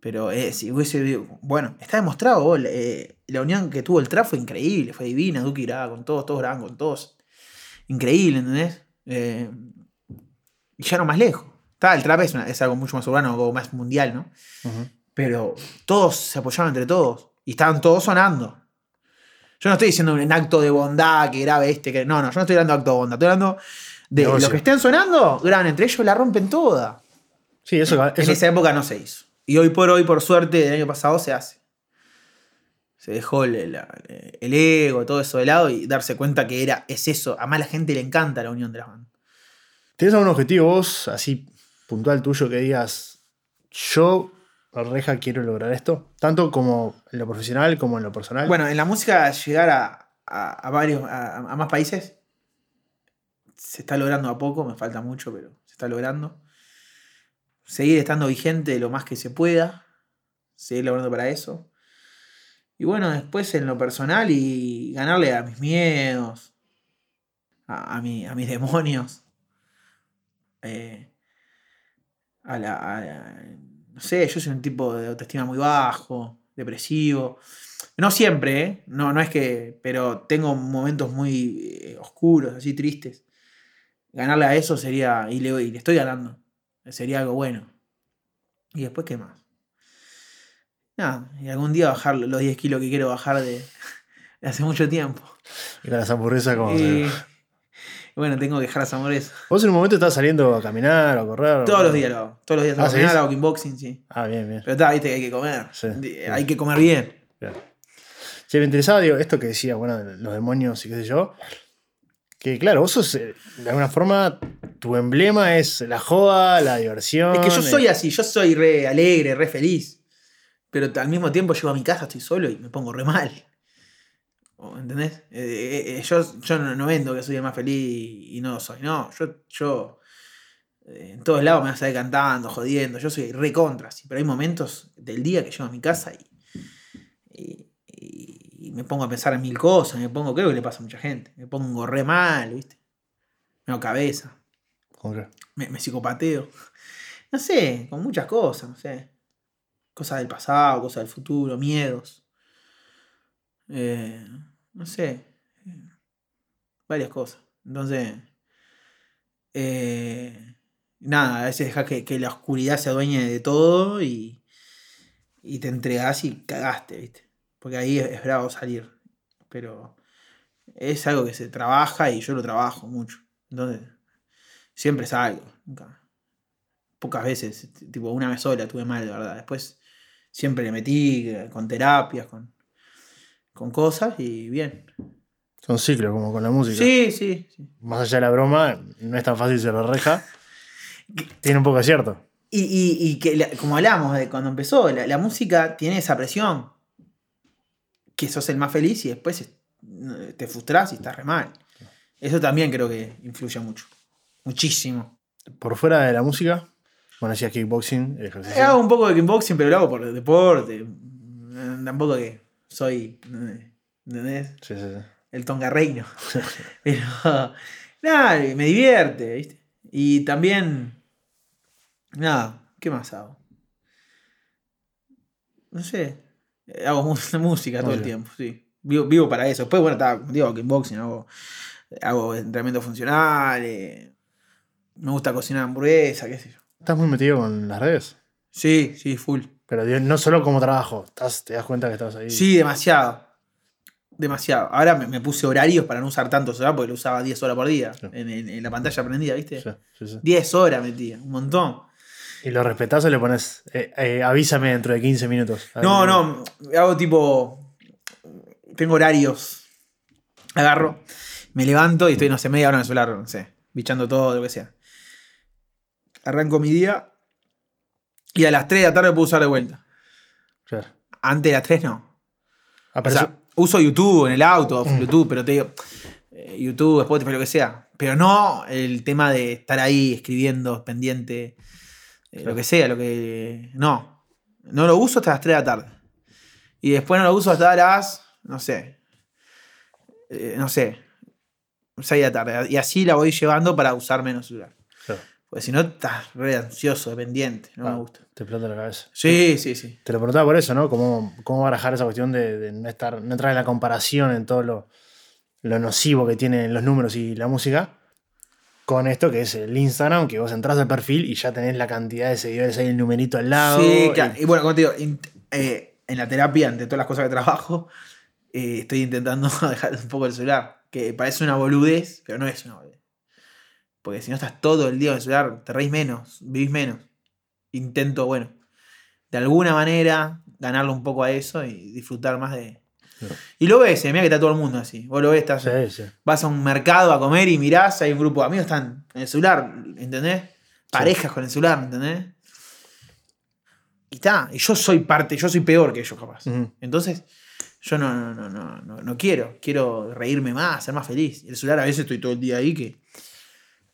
Pero eh, si hubiese. Bueno, está demostrado. vos, eh, la unión que tuvo el trap fue increíble, fue divina. Duki grababa con todos, todos grababan con todos. Increíble, ¿entendés? Eh, y ya no más lejos. Está, el trap es, una- es algo mucho más urbano, algo más mundial, ¿no? Pero todos se apoyaban entre todos. Y estaban todos sonando. Yo no estoy diciendo un acto de bondad que grabe este. Que... No, no, yo no estoy hablando de acto de bondad. Estoy hablando de Negocio. los que estén sonando, graban entre ellos, la rompen toda. Sí, eso, En eso- esa época no se hizo. Y hoy por hoy, por suerte, del año pasado se hace. Se dejó el, el- el ego, todo eso de lado y darse cuenta que era, es eso. A más la gente le encanta la unión de las bandas. ¿Tienes algún objetivo vos, así puntual tuyo, que digas, yo, Reja, quiero lograr esto? Tanto como en lo profesional como en lo personal. Bueno, en la música llegar a, a- varios, a, más países se está logrando a poco, me falta mucho, pero se está logrando. Seguir estando vigente lo más que se pueda, seguir logrando para eso. Y bueno, después en lo personal y ganarle a mis miedos, a, mi- mis demonios, eh, a la- No sé, yo soy un tipo de autoestima muy bajo, depresivo. No siempre, ¿eh? No, no es que. Pero tengo momentos muy eh, oscuros, así tristes. Ganarle a eso sería. Y le, y le estoy ganando. Sería algo bueno. ¿Y después qué más? Nada, y algún día bajar los 10 kilos que quiero bajar de, de hace mucho tiempo. Y las hamburguesas como... Y, bueno, tengo que dejar las hamburguesas. Vos en un momento estás saliendo a caminar o a correr. o- Todos los días lo hago. Todos los días Ah, hago caminar, ¿seguís? hago kickboxing, sí. Ah, bien, bien. Pero está, viste que hay que comer. Sí, sí. Hay que comer bien. Bien. Che, me interesaba, digo, esto que decía, bueno, los demonios y qué sé yo. Que claro, vos sos, eh, de alguna forma, tu emblema es la joda, la diversión. Es que yo eh, soy así, yo soy re alegre, re feliz. Pero al mismo tiempo llego a mi casa, estoy solo y me pongo re mal. ¿O, ¿Entendés? Eh, eh, eh, yo yo no, vendo que soy el más feliz y, y no lo soy. No, yo, yo eh, en todos lados me vas a ver cantando, jodiendo. Yo soy re contra, sí, pero hay momentos del día que llego a mi casa y, y, me pongo a pensar en mil cosas. Me pongo, creo que le pasa a mucha gente. Me pongo re mal, ¿viste? Me hago cabeza me, me psicopateo. No sé, con muchas cosas, no sé. Cosas del pasado, cosas del futuro, miedos. Eh, no sé. eh, Varias cosas. Entonces. eh, nada, a veces dejas que, que la oscuridad se adueñe de todo y, y te entregás y cagaste, ¿viste? Porque ahí es, bravo salir. Pero es algo que se trabaja y yo lo trabajo mucho. Entonces, siempre salgo. Nunca. Pocas veces, tipo una vez sola tuve mal, de verdad. Después siempre le metí eh, con terapias, con, con cosas y bien. Son ciclos, como con la música. Sí, sí, sí. Más allá de la broma, no es tan fácil ser reja. Tiene un poco de cierto. Y, y- y que, la- como hablamos de cuando empezó, la, la música tiene esa presión. Que sos el más feliz y después es- te frustras y estás re mal. Eso también creo que influye mucho. Muchísimo. Por fuera de la música, bueno, decías kickboxing, ejercicio. Hago un poco de kickboxing, pero lo hago por deporte. Tampoco que soy. ¿Entendés? Sí, sí, sí. El Tonga Reino. Pero. Nada, me divierte, ¿viste? Y también. Nada, ¿qué más hago? No sé. Hago música todo el tiempo, sí. Vivo, vivo para eso. Después, bueno, está, digo, kickboxing, hago, hago entrenamiento funcional. eh, me gusta cocinar hamburguesa, qué sé yo. Estás muy metido con las redes. Sí, sí, full. Pero digo, no solo como trabajo, estás, te das cuenta que estás ahí. Sí, demasiado. Demasiado. Ahora me, me puse horarios para no usar tantos horas porque lo usaba 10 horas por día. Sí. En, en- en la pantalla prendida, ¿viste? Sí, sí, sí. 10 horas metía, un montón. Y lo respetás o le pones, eh, eh, avísame dentro de 15 minutos. No, no, hago tipo. Tengo horarios. Agarro Me levanto y estoy, no sé, media hora en el celular, no sé, bichando todo, lo que sea. Arranco mi día y a las 3 de la tarde puedo usar de vuelta. Claro. Antes de las 3 no. Ah, O sea, uso YouTube en el auto, YouTube, pero te digo, eh, YouTube, Spotify, lo que sea. Pero no el tema de estar ahí escribiendo, pendiente, eh, lo que sea, lo que. No. No lo uso hasta las 3 de la tarde. Y después no lo uso hasta las. No sé. eh, no sé. 6 de la tarde. Y así la voy llevando para usar menos celular. Porque si no, estás re ansioso, dependiente. No Ah, me gusta. Te explota la cabeza. Sí, sí, sí. Te lo preguntaba por eso, ¿no? ¿Cómo, cómo barajar esa cuestión de, de no, estar, no entrar en la comparación en todo lo, lo nocivo que tienen los números y la música con esto que es el Instagram, que vos entras al perfil y ya tenés la cantidad de seguidores ahí, el numerito al lado. Sí, claro. Y bueno, como te digo, eh, en la terapia, entre todas las cosas que trabajo, eh, estoy intentando dejar un poco el celular. Que parece una boludez, pero no es una boludez. Porque si no estás todo el día en el celular, te reís menos, vivís menos. Intento, bueno, de alguna manera ganarle un poco a eso y disfrutar más de. Y lo ves, eh, mira que está todo el mundo así. Vos lo ves, estás, Sí, sí. vas a un mercado a comer y mirás, hay un grupo de amigos que están en el celular, ¿entendés? Parejas con el celular, ¿entendés? Y está, y yo soy parte, yo soy peor que ellos, capaz. Entonces, yo no, no, no, no, no, no quiero, quiero reírme más, ser más feliz. Y el celular a veces estoy todo el día ahí que.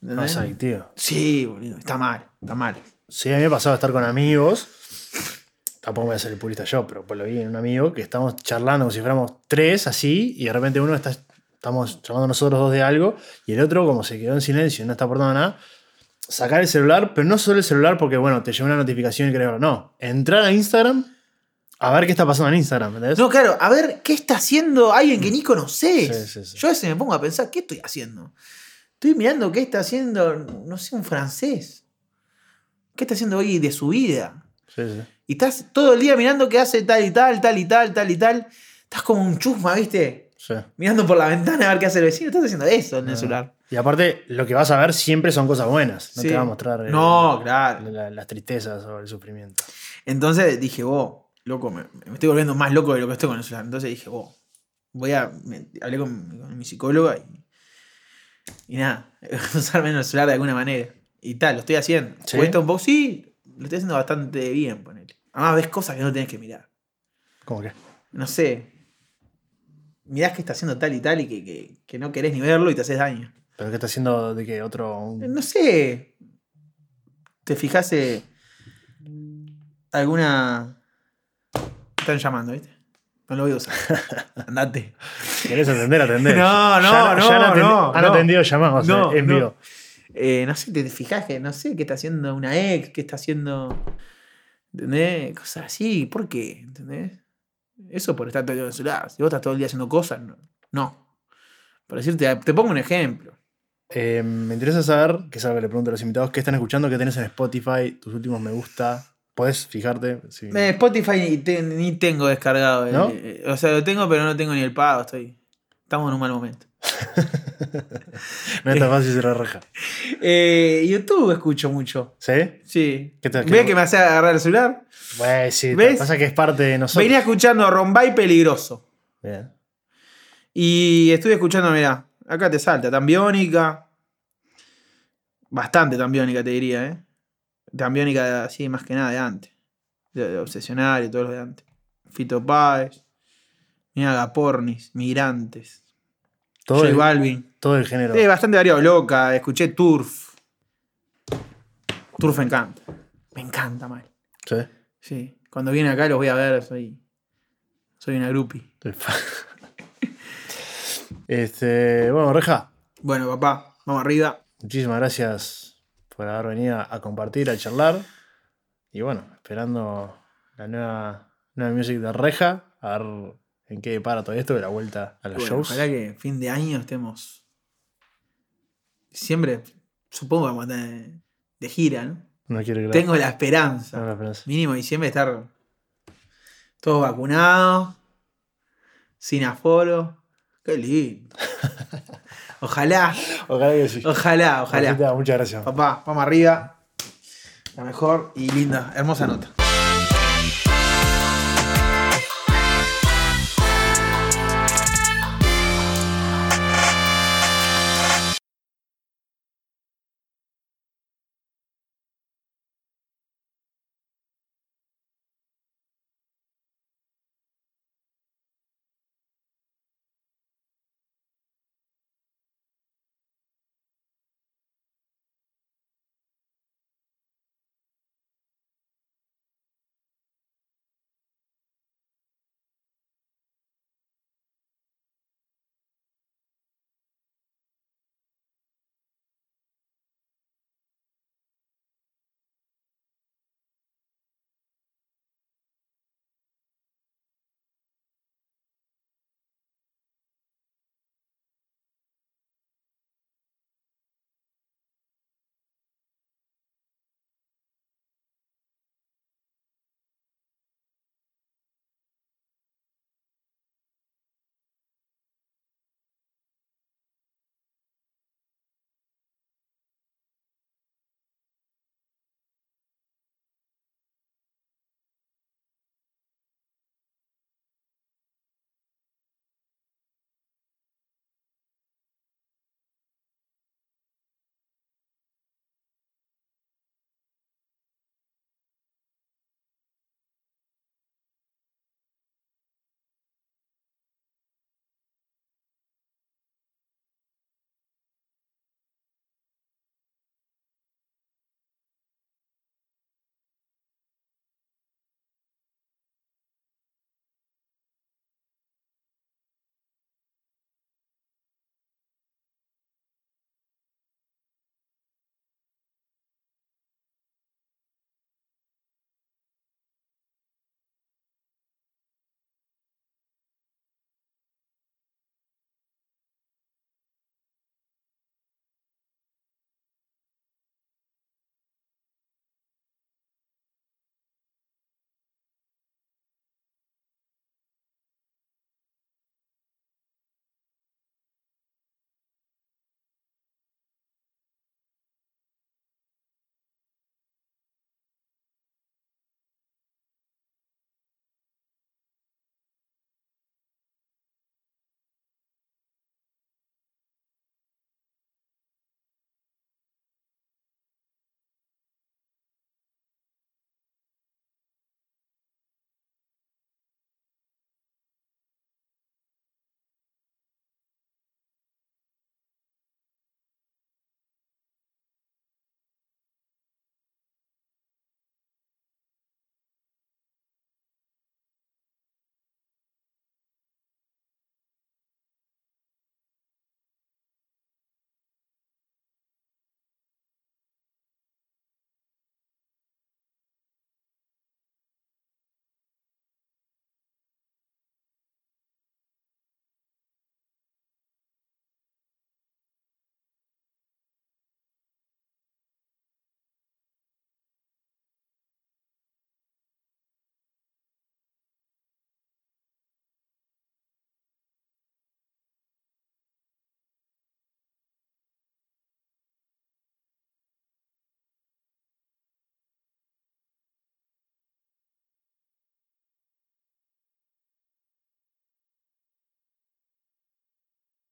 No, es adictivo. Sí, boludo, está mal, está mal. Sí, a mí me ha pasado estar con amigos. Tampoco voy a ser el purista yo, pero pues lo vi en un amigo que estamos charlando como si fuéramos tres así, y de repente uno está, estamos charlando nosotros dos de algo, y el otro, como se quedó en silencio y no está aportando nada, sacar el celular, pero no solo el celular porque, bueno, te llegó una notificación y creo, no, entrar a Instagram a ver qué está pasando en Instagram, ¿entendés? No, claro, a ver, ¿qué está haciendo alguien que ni conoces? Sí, sí, sí. Yo a veces me pongo a pensar, ¿qué estoy haciendo? Estoy mirando qué está haciendo, no sé, un francés. ¿Qué está haciendo hoy de su vida? Sí, sí. Y estás todo el día mirando qué hace tal y tal, tal y tal, tal y tal. Estás como un chusma, ¿viste? Sí. Mirando por la ventana a ver qué hace el vecino. Estás haciendo eso en el Ah. celular. Y aparte, lo que vas a ver siempre son cosas buenas, no te va a mostrar eh, No, claro. la- las tristezas o el sufrimiento. Entonces dije, vos, loco, me, me estoy volviendo más loco de lo que estoy con el celular. Entonces dije, vos, voy a. me- hablé con, con mi psicóloga y. Y nada, usar menos el celular de alguna manera. Y tal, lo estoy haciendo. ¿Sí? Cuesta un poco, sí, lo estoy haciendo bastante bien, ponele. Además, ves cosas que no tenés que mirar. ¿Cómo que? No sé. Mirás que está haciendo tal y tal y que, que- que no querés ni verlo y te haces daño. ¿Pero qué está haciendo de que otro? un- No sé. ¿Te fijase alguna. Están llamando, ¿viste? No lo voy a usar. Andate. ¿Querés atender? Atender. No, no, Ya- no, ya han no, Han no. atendido llamados No, eh, en no. vivo. Eh, no sé, te fijas que no sé qué está haciendo una ex, qué está haciendo. ¿Entendés? Cosas así. ¿Por qué? ¿Entendés? Eso por estar todo el día en el celular. Si vos estás todo el día haciendo cosas, no. no. Por decirte, te pongo un ejemplo. Eh, me interesa saber, que es algo que le pregunto a los invitados, ¿qué están escuchando? ¿Qué tenés en Spotify? ¿Tus últimos me gusta? ¿Podés fijarte? Eh, Spotify ni, te- ni tengo descargado. el- ¿No? eh, o sea, lo tengo, pero no tengo ni el pago. Estoy. Estamos en un mal momento. no es tan fácil cerrar reja. Eh, YouTube escucho mucho. ¿Sí? Sí. ¿Qué tal? ¿Ves que me hace agarrar el celular? Pues sí, ¿Ves? pasa que es parte de nosotros. Venía escuchando Rombay Peligroso. Bien. Y estuve escuchando, mirá, acá te salta, tan biónica. Bastante tan biónica, te diría, ¿eh? Tan biónica, así, más que nada de antes. De, de Obsesionario, todos los de antes. Fito Páez. Mirá, Gapornis, Migrantes. Todo, J el, Balvin. todo el género. Sí, bastante variado, loca. Escuché Turf. Turf me encanta. Me encanta, mal. Sí. Sí. Cuando viene acá los voy a ver, soy. Soy una fa- este, bueno, Reja, Bueno, papá, vamos arriba. muchísimas gracias por haber venido a compartir, a charlar. Y bueno, esperando la nueva, nueva music de Reja, a ver en qué para todo esto de la vuelta a los Bueno, shows. ojalá que fin de año estemos. Siempre, supongo que vamos a estar de gira, ¿no? No quiero creer. Tengo la esperanza. No, la esperanza. Mínimo diciembre estar todos vacunados, sin aforo. Qué lindo. Ojalá, Ojalá que sí. ojalá, ojalá. Muchas gracias. Papá, vamos arriba. La mejor y linda, hermosa nota.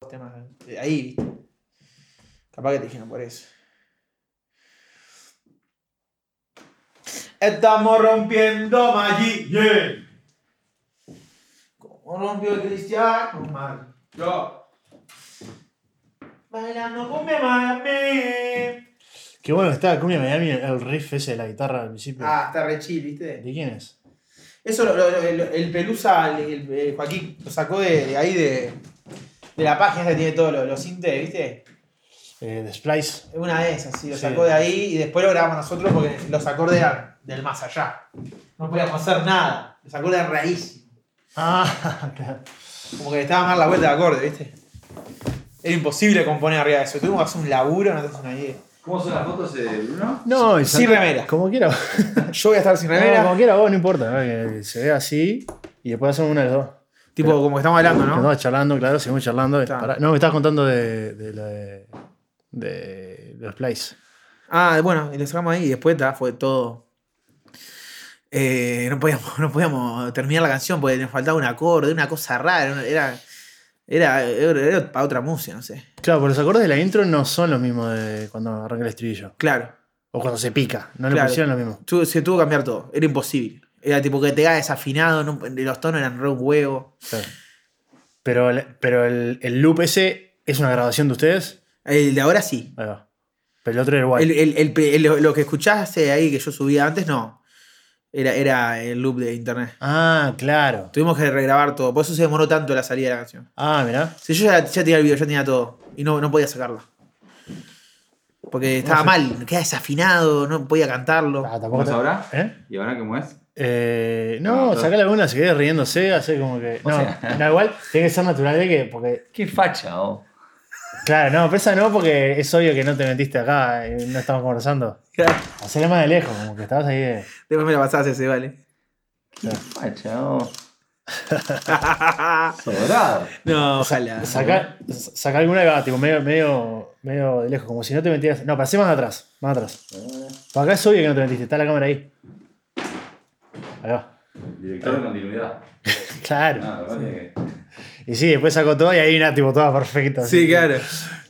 Temas de ahí, ¿viste? Capaz que te dijeron por eso. Estamos rompiendo Maggi, yeah. Como rompió el cristiano, mal. Yo. Bailando con mi Miami. Qué bueno está Cumbia Miami, el riff ese de la guitarra al principio. Ah, está re chill, ¿viste? ¿De quién es? Eso lo- lo- lo- el, el Pelusa, el, el- el Joaquín, lo sacó de, de ahí de, de la página que tiene todos los, los sintes, ¿viste? Eh, de Splice. Es una de esas, sí, lo Sí. sacó de ahí y después lo grabamos nosotros porque los acordes eran del más allá. No podíamos hacer nada. Los acordes eran rarísimos. Ah, claro. Como que le estaba mal la vuelta de acorde, ¿viste? Era imposible componer arriba de eso. Tuvimos que hacer un laburo, no te haces una idea. ¿Cómo son las fotos de Bruno? No, Sin remera. Como quiera. Yo voy a estar sin No, remera. como quiera vos, no importa. ¿no? Que se vea así y después hacemos una de las dos. Tipo, como que estamos hablando, ¿no? Estamos charlando, claro, seguimos charlando. Pará, no, me estabas contando de, de, la de, de, de los Splice. Ah, bueno, y lo sacamos ahí y después ta, fue todo. Eh, no, podíamos, no podíamos terminar la canción porque nos faltaba un acorde, una cosa rara. Era, era, era, era para otra música, no sé. Claro, pero los acordes de la intro no son los mismos de cuando arranca el estribillo. Claro, O cuando se pica. No le Claro. pusieron lo mismo. tu- se tuvo que cambiar todo. Era imposible. Era tipo que te quedaba desafinado, no- los tonos eran re un huevo. Claro. Pero, el- pero el, el loop ese es una grabación de ustedes. El de ahora sí. Ahí va. Pero el otro era igual. El, el- el pre- el- lo que escuchaste ahí que yo subía antes, no. Era, era el loop de internet. Ah, claro. Tuvimos que regrabar todo. Por eso se demoró tanto la salida de la canción. Ah, mirá. Si yo ya, ya tenía el video, ya tenía todo. Y no, no podía sacarlo. Porque estaba mal, quedaba desafinado, no podía cantarlo. Ah, tampoco ¿Cómo te- sabrá? ¿Eh? ¿Y ahora cómo es? Eh, No, no, alguna, se quede riéndose, hace como que. O No, sea- no, igual tiene que ser natural de que. Porque, Qué facha, oh. claro, no, pero esa no, porque es obvio que no te metiste acá y no estamos conversando. Hacele más de lejos, como que estabas ahí de. Después me la pasás ese, vale. Qué facha, oh. Sobrado. no, ojalá. Saca, saca alguna va, tipo, medio, medio, medio de lejos, como si no te metieras. No, pasé más atrás, más atrás. Para acá es obvio que no te metiste, está la cámara ahí. Ahí va. Director de continuidad. Claro. Ah, vale. Y sí, después sacó todo y ahí una tipo toda perfecta. Sí, claro.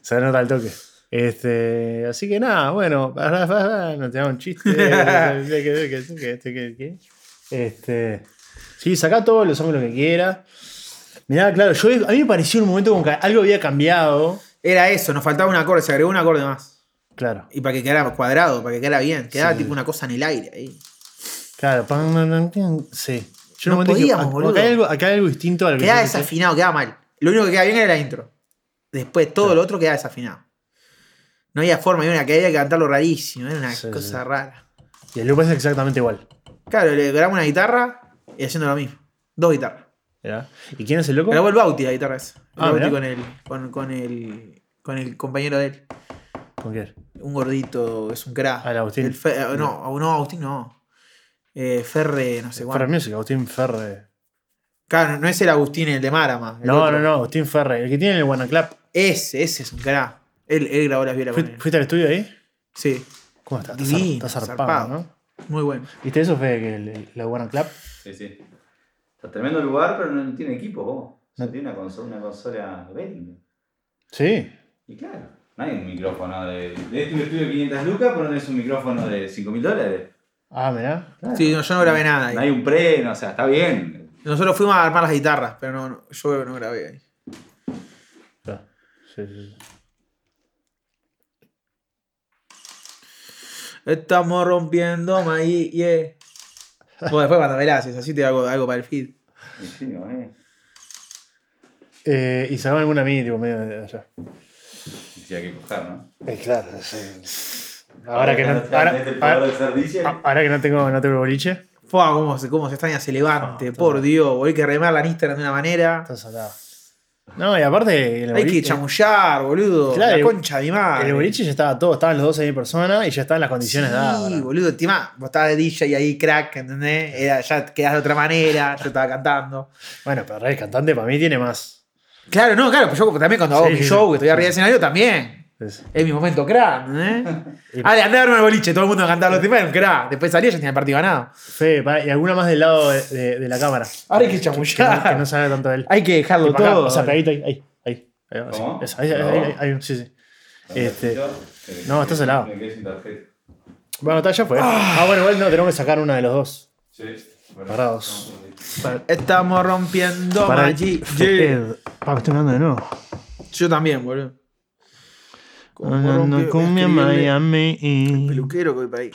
Se nota el toque. Este, así que nada, bueno, no te hago un chiste. Este, sí, saca todos los ángulos que quiera. Mirá, claro, yo, a mí me pareció en un momento como que algo había cambiado. Era eso, nos faltaba un acorde, se agregó un acorde más. Claro, Y para que quedara cuadrado, para que quedara bien. Quedaba Sí. tipo una cosa en el aire ahí. Claro. Sí. Yo No un momento dije, podíamos, acá, boludo. hay algo, acá hay algo distinto a lo que pensé. desafinado, quedaba mal. Lo único que quedaba bien era la intro. Después todo lo otro quedaba desafinado. No había forma, había una que había que cantarlo rarísimo, era una Sí, cosa sí. rara. Y el loop es exactamente igual. Claro, le grabamos una guitarra y haciendo lo mismo. Dos guitarras. ¿ya? ¿Y quién es el loco? Grabó el Bauti la guitarra esa. El Ah, Bauti con el, con, con el, con el compañero de él. ¿Con quién? Un gordito, es un crack. Ah, el Agustín. El Fe- eh, no, no, Agustín no. Eh, Ferre, no sé Ferre cuánto. Music, Agustín Ferre. Claro, no es el Agustín el de Marama. el No, otro. no, no, Agustín Ferre. El que tiene el Wanaclap. Ese, ese es un crack. Él, él grabó las violas con ¿Fuiste, al estudio ahí? Sí, ¿Cómo está? Divino, está zarpado, zarpado. ¿no? muy bueno. ¿Viste eso, Fede? Que el, el- la Wanaclap. Sí, sí. Está tremendo lugar, pero no tiene equipo, vos. O sea, No. tiene una consola, una consola Behringer. Sí. Y claro, no hay un micrófono de. De este estudio de 500 lucas, pero no es un micrófono de 5 mil dólares. Ah, mirá. Claro. Sí, no, yo no grabé nada ahí. No hay un pre, no, o sea, está bien. Nosotros fuimos a armar las guitarras, pero no, no, yo no grabé ahí. Sí, sí, sí. Estamos rompiendo maíz, yeah. Bueno, después cuando me la haces, así te hago algo para el feed. Y sí, eh. Eh, y sacaban alguna mí, tipo, medio de allá. Hay que coger, ¿no? Eh, claro, sí. Ahora que no, ahora, Este poder ahora- que no tengo, no tengo boliche, Fua, cómo se, cómo se extraña ese levante, Ah, por todo. Dios. Hay que remarla en Instagram de una manera. está salado. No, y aparte, el Hay que chamullar, boludo. Claro, la concha de mi madre. el boliche ya estaba todo, estaban los dos ahí en persona y ya estaban las condiciones dadas. Sí, boludo. Encima, vos estabas de DJ ahí, crack, ¿entendés? Era, ya quedás de otra manera, yo estaba cantando. Bueno, pero el cantante para mí tiene más. Claro, no, claro, pues yo también cuando hago Sí, mi sí, show, sí. que estoy arriba del escenario, también. Es- Es mi momento crack, ¿eh? Ale, andá a verme al boliche, todo el mundo cantaba los un crack. Después salía y ya tenía el partido ganado. Fe, pa- y alguna más del lado de, de- de la cámara. Ahora hay que Que no, chamullar. que no sabe tanto de él. Hay que dejarlo Tipo acá, todo. o sea, pegadito ahí, ahí, ahí. Ahí sí. ¿Cómo? Esa, ahí, ahí, No. ahí, ahí, sí, sí. Este, Eh, no, estás al lado. Me quedé sin tarjeta. Bueno, está, ya fue. Ah, bueno, igual no tenemos que sacar una de los dos. Sí. bueno, Parados. Para, Estamos rompiendo para Magic. Fed. Pa, me estoy hablando de nuevo. Yo también, boludo. Como Miami. Peluquero que voy para ahí.